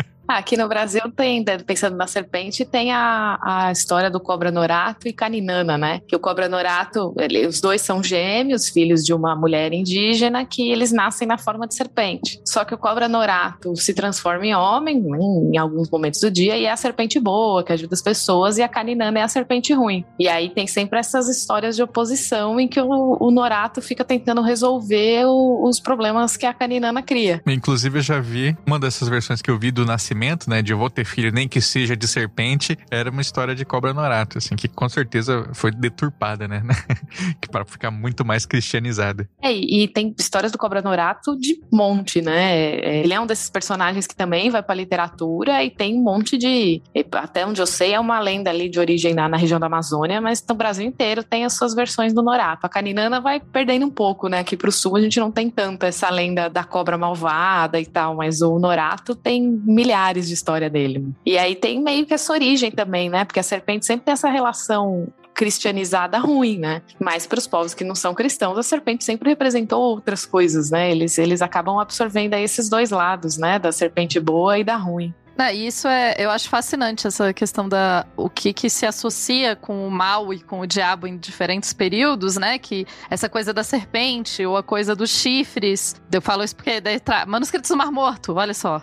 Aqui no Brasil tem, né, pensando na serpente, tem a, a história do cobra norato e caninana, né? Que o cobra norato, ele, os dois são gêmeos, filhos de uma mulher indígena, que eles nascem na forma de serpente. Só que o cobra norato se transforma em homem né, em, em alguns momentos do dia e é a serpente boa, que ajuda as pessoas, e a caninana é a serpente ruim. E aí tem sempre essas histórias de oposição em que o, o norato fica tentando resolver o, os problemas que a caninana cria. Inclusive, eu já vi uma dessas versões que eu vi do Nascimento né, de eu vou ter filho, nem que seja de serpente, era uma história de cobra norato, assim, que com certeza foi deturpada, né? que para ficar muito mais cristianizada. É, e tem histórias do cobra norato de monte, né? É, ele é um desses personagens que também vai pra literatura e tem um monte de. Até onde eu sei, é uma lenda ali de origem na, na região da Amazônia, mas no Brasil inteiro tem as suas versões do Norato. A Caninana vai perdendo um pouco, né? Aqui pro sul a gente não tem tanto essa lenda da cobra malvada e tal, mas o Norato tem milhares milhares de história dele. E aí tem meio que essa origem também, né? Porque a serpente sempre tem essa relação cristianizada ruim, né? Mas para os povos que não são cristãos, a serpente sempre representou outras coisas, né? Eles, eles acabam absorvendo esses dois lados, né? Da serpente boa e da ruim. Não, isso é, eu acho fascinante essa questão da o que que se associa com o mal e com o diabo em diferentes períodos, né? Que essa coisa da serpente ou a coisa dos chifres. Eu falo isso porque daí tra... manuscritos do Mar Morto, olha só.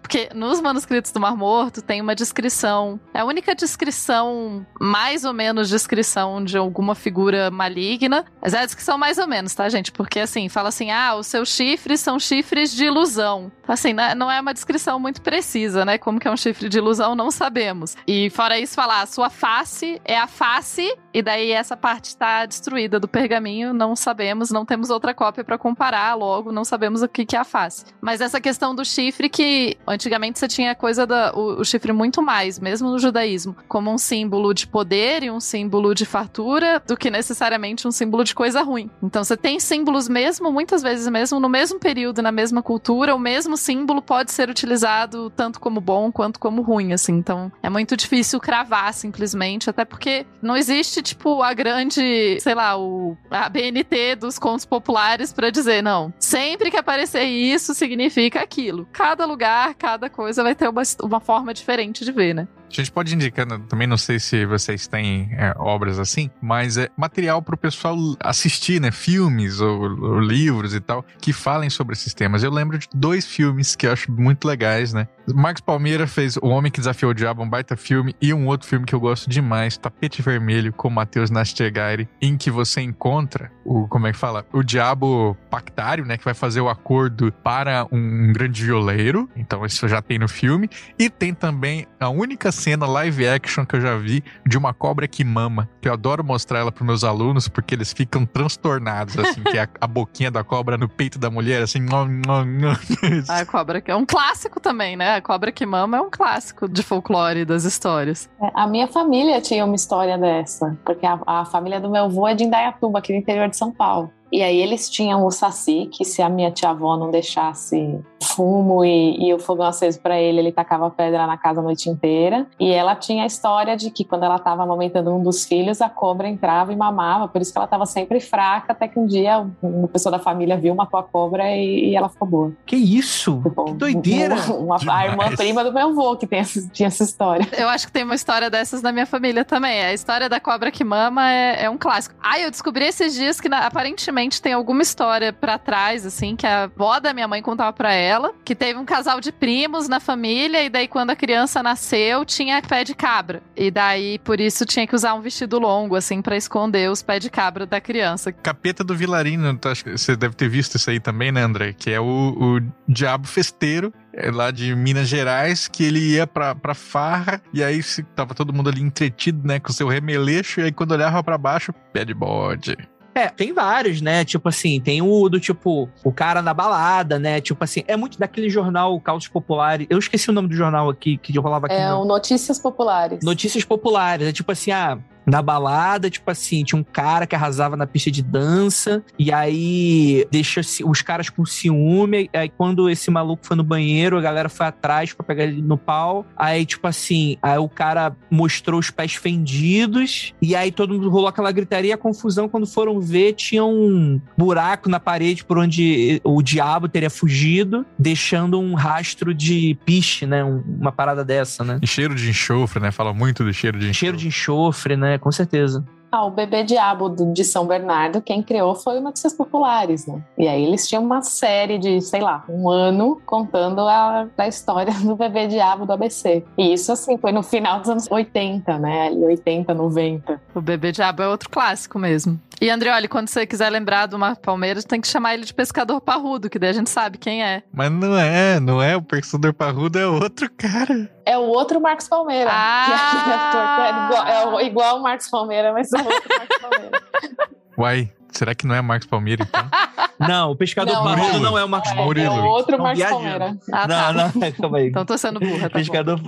Porque nos manuscritos do Mar Morto tem uma descrição, é a única descrição mais ou menos descrição de alguma figura maligna. Mas é a descrição mais ou menos, tá, gente? Porque assim, fala assim: "Ah, os seus chifres são chifres de ilusão". Assim, não é uma descrição muito precisa, né? Como que é um chifre de ilusão, não sabemos. E fora isso, falar, sua face é a face, e daí essa parte está destruída do pergaminho, não sabemos, não temos outra cópia para comparar, logo não sabemos o que, que é a face. Mas essa questão do chifre, que antigamente você tinha coisa o, o chifre muito mais, mesmo no judaísmo, como um símbolo de poder e um símbolo de fartura, do que necessariamente um símbolo de coisa ruim. Então você tem símbolos mesmo, muitas vezes mesmo, no mesmo período, na mesma cultura, o mesmo símbolo pode ser utilizado tanto como bom quanto como ruim, assim. Então é muito difícil cravar simplesmente, até porque não existe, tipo, a grande, sei lá, o, a BNT dos contos populares para dizer, não, sempre que aparecer isso significa aquilo. Cada lugar, cada coisa vai ter uma, uma forma diferente de ver, né? A gente pode indicar, também não sei se vocês têm é, obras assim, mas é material para o pessoal assistir, né? Filmes ou, ou, livros e tal, que falem sobre esses temas. Eu lembro de dois filmes que eu acho muito legais, né? Marcos Palmeira fez O Homem que Desafiou o Diabo, um baita filme, e um outro filme que eu gosto demais, Tapete Vermelho, com Matheus Nastegaire, em que você encontra o, como é que fala? O diabo pactário, né? Que vai fazer o acordo para um grande violeiro. Então, isso já tem no filme. E tem também a única cena live action que eu já vi de uma cobra que mama. Que eu adoro mostrar ela para meus alunos porque eles ficam transtornados, assim, que é a, a, boquinha da cobra no peito da mulher, assim. a cobra que é um clássico também, né? A cobra que mama é um clássico de folclore das histórias. É, a minha família tinha uma história dessa, porque a, a família do meu avô é de Indaiatuba, aqui no interior de São Paulo. E aí eles tinham o saci, que se a minha tia-avó não deixasse fumo e, e o fogão aceso para ele, ele tacava pedra na casa a noite inteira. E ela tinha a história de que quando ela estava amamentando um dos filhos, a cobra entrava e mamava, por isso que ela estava sempre fraca, até que um dia uma pessoa da família viu, matou a cobra e, e ela ficou boa. Que isso? Tipo, que doideira! Uma, uma, a irmã prima do meu avô que tem essa, tinha essa história. Eu acho que tem uma história dessas na minha família também. A história da cobra que mama é, é um clássico. Ah, eu descobri esses dias que na, aparentemente tem alguma história para trás, assim, que a avó da minha mãe contava para ela, que teve um casal de primos na família, e daí quando a criança nasceu, tinha pé de cabra. E daí, por isso, tinha que usar um vestido longo, assim, para esconder os pés de cabra da criança. Capeta do Vilarino, acho que você deve ter visto isso aí também, né, André? Que é o, o diabo festeiro é, lá de Minas Gerais, que ele ia pra, pra farra, e aí tava todo mundo ali entretido, né, com seu remeleixo, e aí quando olhava pra baixo, pé de bode. É, tem vários, né? Tipo assim, tem o do tipo, o cara na balada, né? Tipo assim, é muito daquele jornal Causos Populares. Eu esqueci o nome do jornal aqui que rolava aqui. É no- o Notícias Populares. Notícias populares. É tipo assim, ah, na balada, tipo assim, tinha um cara que arrasava na pista de dança, e aí deixa os caras com ciúme. Aí quando esse maluco foi no banheiro, a galera foi atrás pra pegar ele no pau. Aí, tipo assim, aí o cara mostrou os pés fendidos, e aí todo mundo rolou aquela gritaria e a confusão. Quando foram ver, tinha um buraco na parede por onde o diabo teria fugido, deixando um rastro de piche, né? Um- uma parada dessa, né? E cheiro de enxofre, né? Fala muito do cheiro de enxofre. Cheiro de enxofre, né? Com certeza. Ah, o bebê diabo do- de São Bernardo, quem criou foi o Notícias Populares, né? E aí eles tinham uma série de, sei lá, um ano contando a, a história do bebê diabo do ABC. E isso, assim, foi no final dos anos 80, né? Ali 80, 90. O bebê diabo é outro clássico mesmo. E Andrioli, quando você quiser lembrar do Marco Palmeiras, tem que chamar ele de pescador parrudo, que daí a gente sabe quem é. Mas não é, não é. O Pescador Parrudo é outro cara. É o outro Marcos Palmeira. Ah! Que é aquele ator que é igual, é o- igual o Marcos Palmeira, mas é o outro Marcos Palmeira. Uai, será que não é Marcos Palmeira, então? Não, o pescador Não, parrudo Murilo. não é o Marcos É, Palmeira. é o outro Marcos viajando. Palmeira. Ah, tá. Não, não, calma aí. Então tô sendo burra, tá bom. Pescador.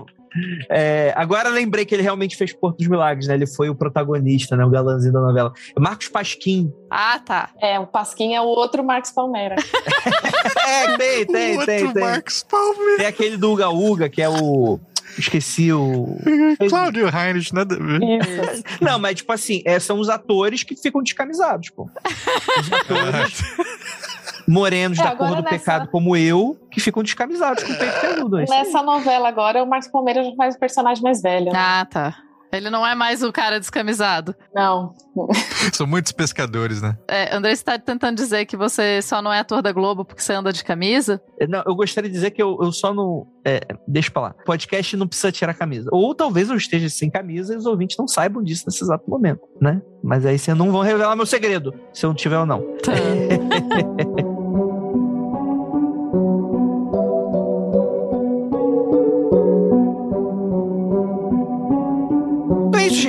É, agora lembrei que ele realmente fez Porto dos Milagres, né? Ele foi o protagonista, né? O galãzinho da novela. Marcos Pasquim. Ah, tá. É, o Pasquim é o outro Marcos Palmeira. É, tem, tem, O tem, outro tem. Marcos Palmeira. Tem aquele do Uga Uga, que é o. Esqueci o. Cláudio Heinrich, nada a ver. Isso. Não, mas tipo assim, é, são os atores que ficam descamisados, pô. Os atores morenos É, da cor do nessa- pecado, como eu, que ficam descamisados com o peito peludo. é. Nessa novela agora, o Marcos Palmeira já faz o personagem mais velho. né? Ah, tá. Ele não é mais o cara descamisado. Não. São muitos pescadores, né? É, André, você tá tentando dizer que você só não é ator da Globo porque você anda de camisa? Não, eu gostaria de dizer que eu, eu só não. É, deixa pra lá. Podcast não precisa tirar a camisa. Ou talvez eu esteja sem camisa e os ouvintes não saibam disso nesse exato momento, né? Mas aí vocês não vão revelar meu segredo, se eu não tiver ou não. Tá.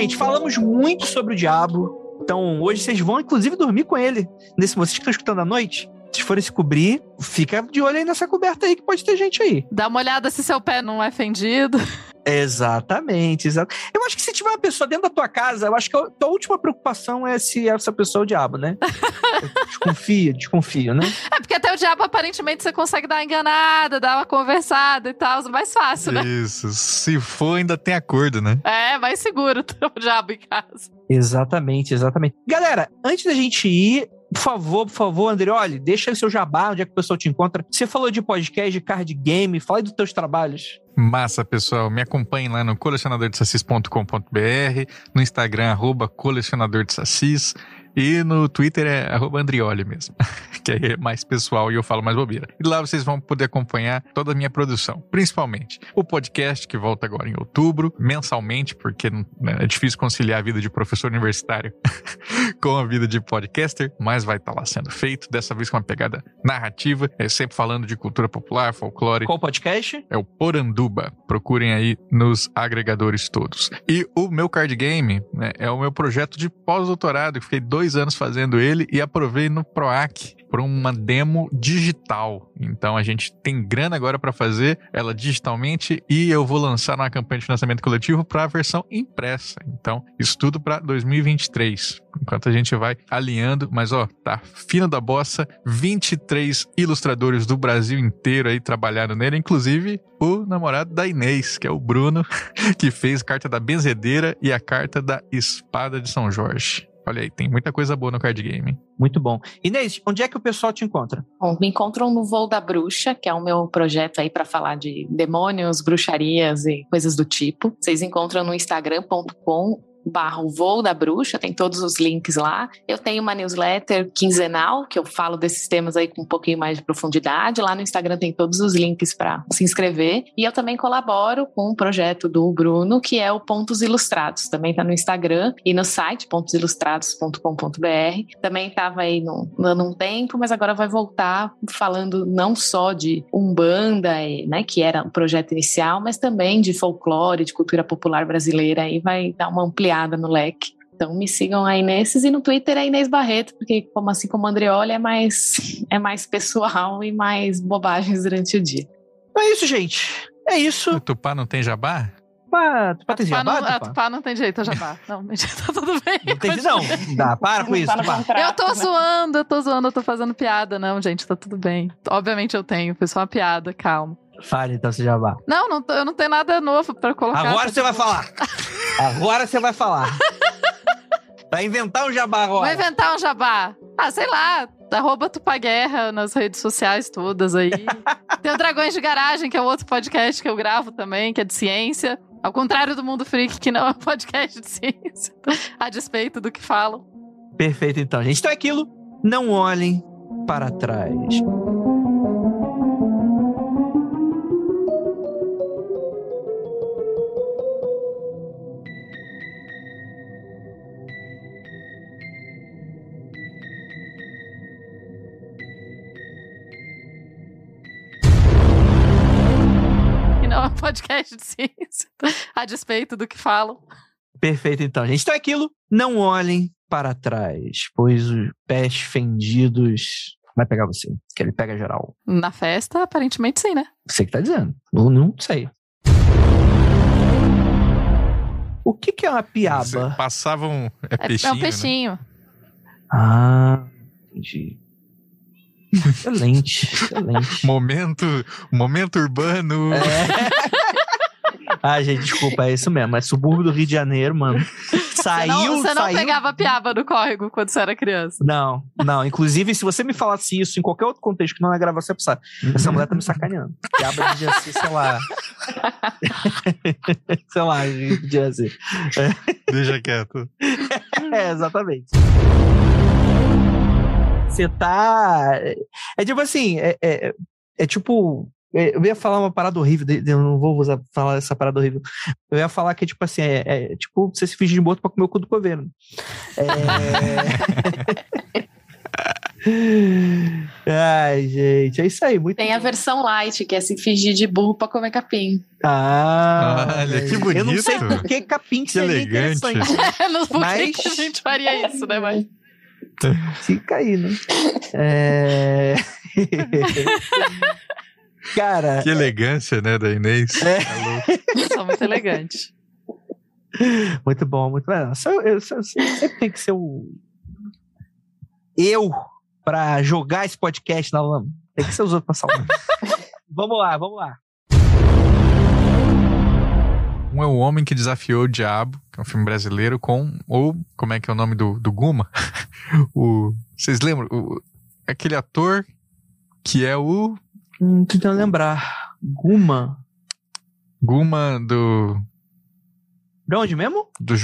gente. Falamos muito sobre o diabo. Então, hoje vocês vão, inclusive, dormir com ele. Nesse, vocês que estão escutando à noite, se forem se cobrir, fica de olho aí nessa coberta aí, que pode ter gente aí. Dá uma olhada se seu pé não é fendido. Exatamente, exato. Eu acho que se tiver uma pessoa dentro da tua casa, eu acho que a tua última preocupação é se essa pessoa é o diabo, né? desconfia, desconfia, né? É porque até o diabo, aparentemente, você consegue dar uma enganada, dar uma conversada e tal. Mais fácil, né? Isso. Se for, ainda tem acordo, né? É, mais seguro ter o diabo em casa. Exatamente, exatamente. Galera, antes da gente ir, por favor, por favor, Andrioli, deixa o seu jabá, onde é que o pessoal te encontra. Você falou de podcast, de card game, fala aí dos teus trabalhos. Massa, pessoal. Me acompanhem lá no colecionadordesassis.com.br, no Instagram, arroba colecionador de sacis, e no Twitter é Andrioli mesmo, que aí é mais pessoal e eu falo mais bobeira. E lá vocês vão poder acompanhar toda a minha produção, principalmente o podcast que volta agora em outubro, mensalmente, porque né, é difícil conciliar a vida de professor universitário com a vida de podcaster, mas vai estar lá sendo feito, dessa vez com uma pegada narrativa, é sempre falando de cultura popular, folclore. Qual podcast? É o Poranduba. Procurem aí nos agregadores todos. E o meu card game né, é o meu projeto de pós-doutorado, que fiquei dois anos fazendo ele e aprovei no PROAC por uma demo digital. Então a gente tem grana agora para fazer ela digitalmente e eu vou lançar uma campanha de financiamento coletivo para a versão impressa. Então, isso tudo para 2023. Enquanto a gente vai alinhando, mas ó, tá fino da bossa, 23 ilustradores do Brasil inteiro aí trabalhando nele, inclusive o namorado da Inês, que é o Bruno, que fez a carta da benzedeira e a carta da espada de São Jorge. Olha aí, tem muita coisa boa no card game. Muito bom. Inês, onde é que o pessoal te encontra? Bom, me encontram no Voo da Bruxa, que é o meu projeto aí para falar de demônios, bruxarias e coisas do tipo. Vocês encontram no instagram.com barra o voo da bruxa, tem todos os links lá. Eu tenho uma newsletter quinzenal, que eu falo desses temas aí com um pouquinho mais de profundidade. Lá no Instagram tem todos os links para se inscrever. E eu também colaboro com um projeto do Bruno, que é o Pontos Ilustrados. Também tá no Instagram e no site pontosilustrados.com.br. Também estava aí no, dando um tempo, mas agora vai voltar falando não só de Umbanda, né, que era o projeto inicial, mas também de folclore, de cultura popular brasileira e vai dar uma ampliada no leque. Então me sigam aí nesses e no Twitter é Inês Barreto, porque como assim como o Andreoli é mais é mais pessoal e mais bobagens durante o dia. É isso, gente. É isso. O Tupá não tem jabá? Tupá, tupá tem Tupá jabá, não, a Tupá? Tupá não tem jeito a jabá. Não, mentira, tá tudo bem. Não tem não. Dá, para com isso, Tupá. Eu tô zoando, eu tô zoando, eu tô fazendo piada. Não, gente, tá tudo bem. Obviamente eu tenho, foi só uma piada, calma. Fale então, seu jabá. Não, não eu não tenho nada novo pra colocar. Agora tá você vai falar. Agora você vai falar. Vai inventar um jabá agora. inventar um jabá. Ah, sei lá. Arroba Tupaguerra nas redes sociais todas aí. Tem o Dragões de Garagem, que é outro podcast que eu gravo também, que é de ciência. Ao contrário do Mundo Freak, que não é um podcast de ciência. A despeito do que falam. Perfeito, então, gente. Então é aquilo. Não olhem para trás. Podcast de ciência. A despeito do que falam. Perfeito, então, gente. Então é aquilo. Não olhem para trás, pois os pés fendidos vai pegar você, que ele pega geral. Na festa, aparentemente sim, né? Você que tá dizendo. Eu não sei. O que, que é uma piaba? Passavam. É, É, peixinho. é um né? peixinho. Ah, entendi. Excelente, excelente. Momento, momento urbano. Ah, gente, desculpa, é isso mesmo. É subúrbio do Rio de Janeiro, mano. Saiu, você não, você não saiu. pegava piaba no córrego quando você era criança. Não, não. Inclusive, se você me falasse isso em qualquer outro contexto que não é gravação, você sabe. Essa mulher tá me sacaneando. Piaba devia ser, sei lá. sei lá, devia ser. Deixa quieto. É, exatamente. Você tá. É tipo assim, é, é, é tipo. Eu ia falar uma parada horrível, eu não vou usar, falar essa parada horrível. Eu ia falar que, tipo assim, é, é tipo você se fingir de morto pra comer o cu do governo. É... Ai, gente, é isso aí. Muito Tem a versão light, que é se fingir de burro pra comer capim. Ah, Olha, que Eu não sei bonito. por que capim Que seria elegante. interessante. não, por que Mas- que a gente faria isso, né, mas... Fica aí, né? É... Cara, Que elegância, né, da Inês. É. Tá. Sou muito elegante. muito bom, muito bom. Só- eu- só- sempre tem que ser o. Eu pra jogar esse podcast na lama. Tem que ser os outros pra salvar. vamos lá, vamos lá. Um é o Homem que Desafiou o Diabo, que é um filme brasileiro, com. Ou. Como é que é o nome do, do Guma? o, vocês lembram? O- aquele ator que é o. Hum, tô tentando lembrar. Guma. Guma do. De onde mesmo? do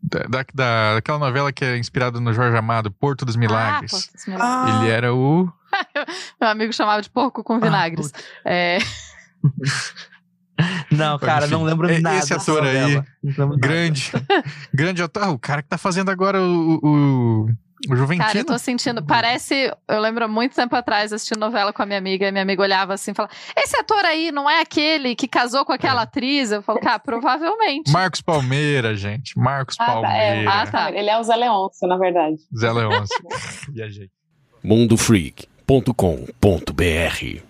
da, da, da- daquela novela que é inspirada no Jorge Amado, Porto dos Milagres. Ah, Porto dos Milagres. Ele era o. Meu amigo chamava de porco com vinagres. é... Não, cara, Enfim, não lembro é- nada. Esse ator aí, grande. grande ator. Ah, o cara que tá fazendo agora o. o, o Juventino. Cara, eu tô sentindo. Parece. Eu lembro há muito tempo atrás assistindo novela com a minha amiga, e minha amiga olhava assim e falava: Esse ator aí não é aquele que casou com aquela atriz? Eu falo, cara, provavelmente. Marcos Palmeira, gente. Marcos Palmeira. Ah, tá. Ele é o Zé Leôncio, na verdade. Zé Leôncio. Viajei. mundofreak.com.br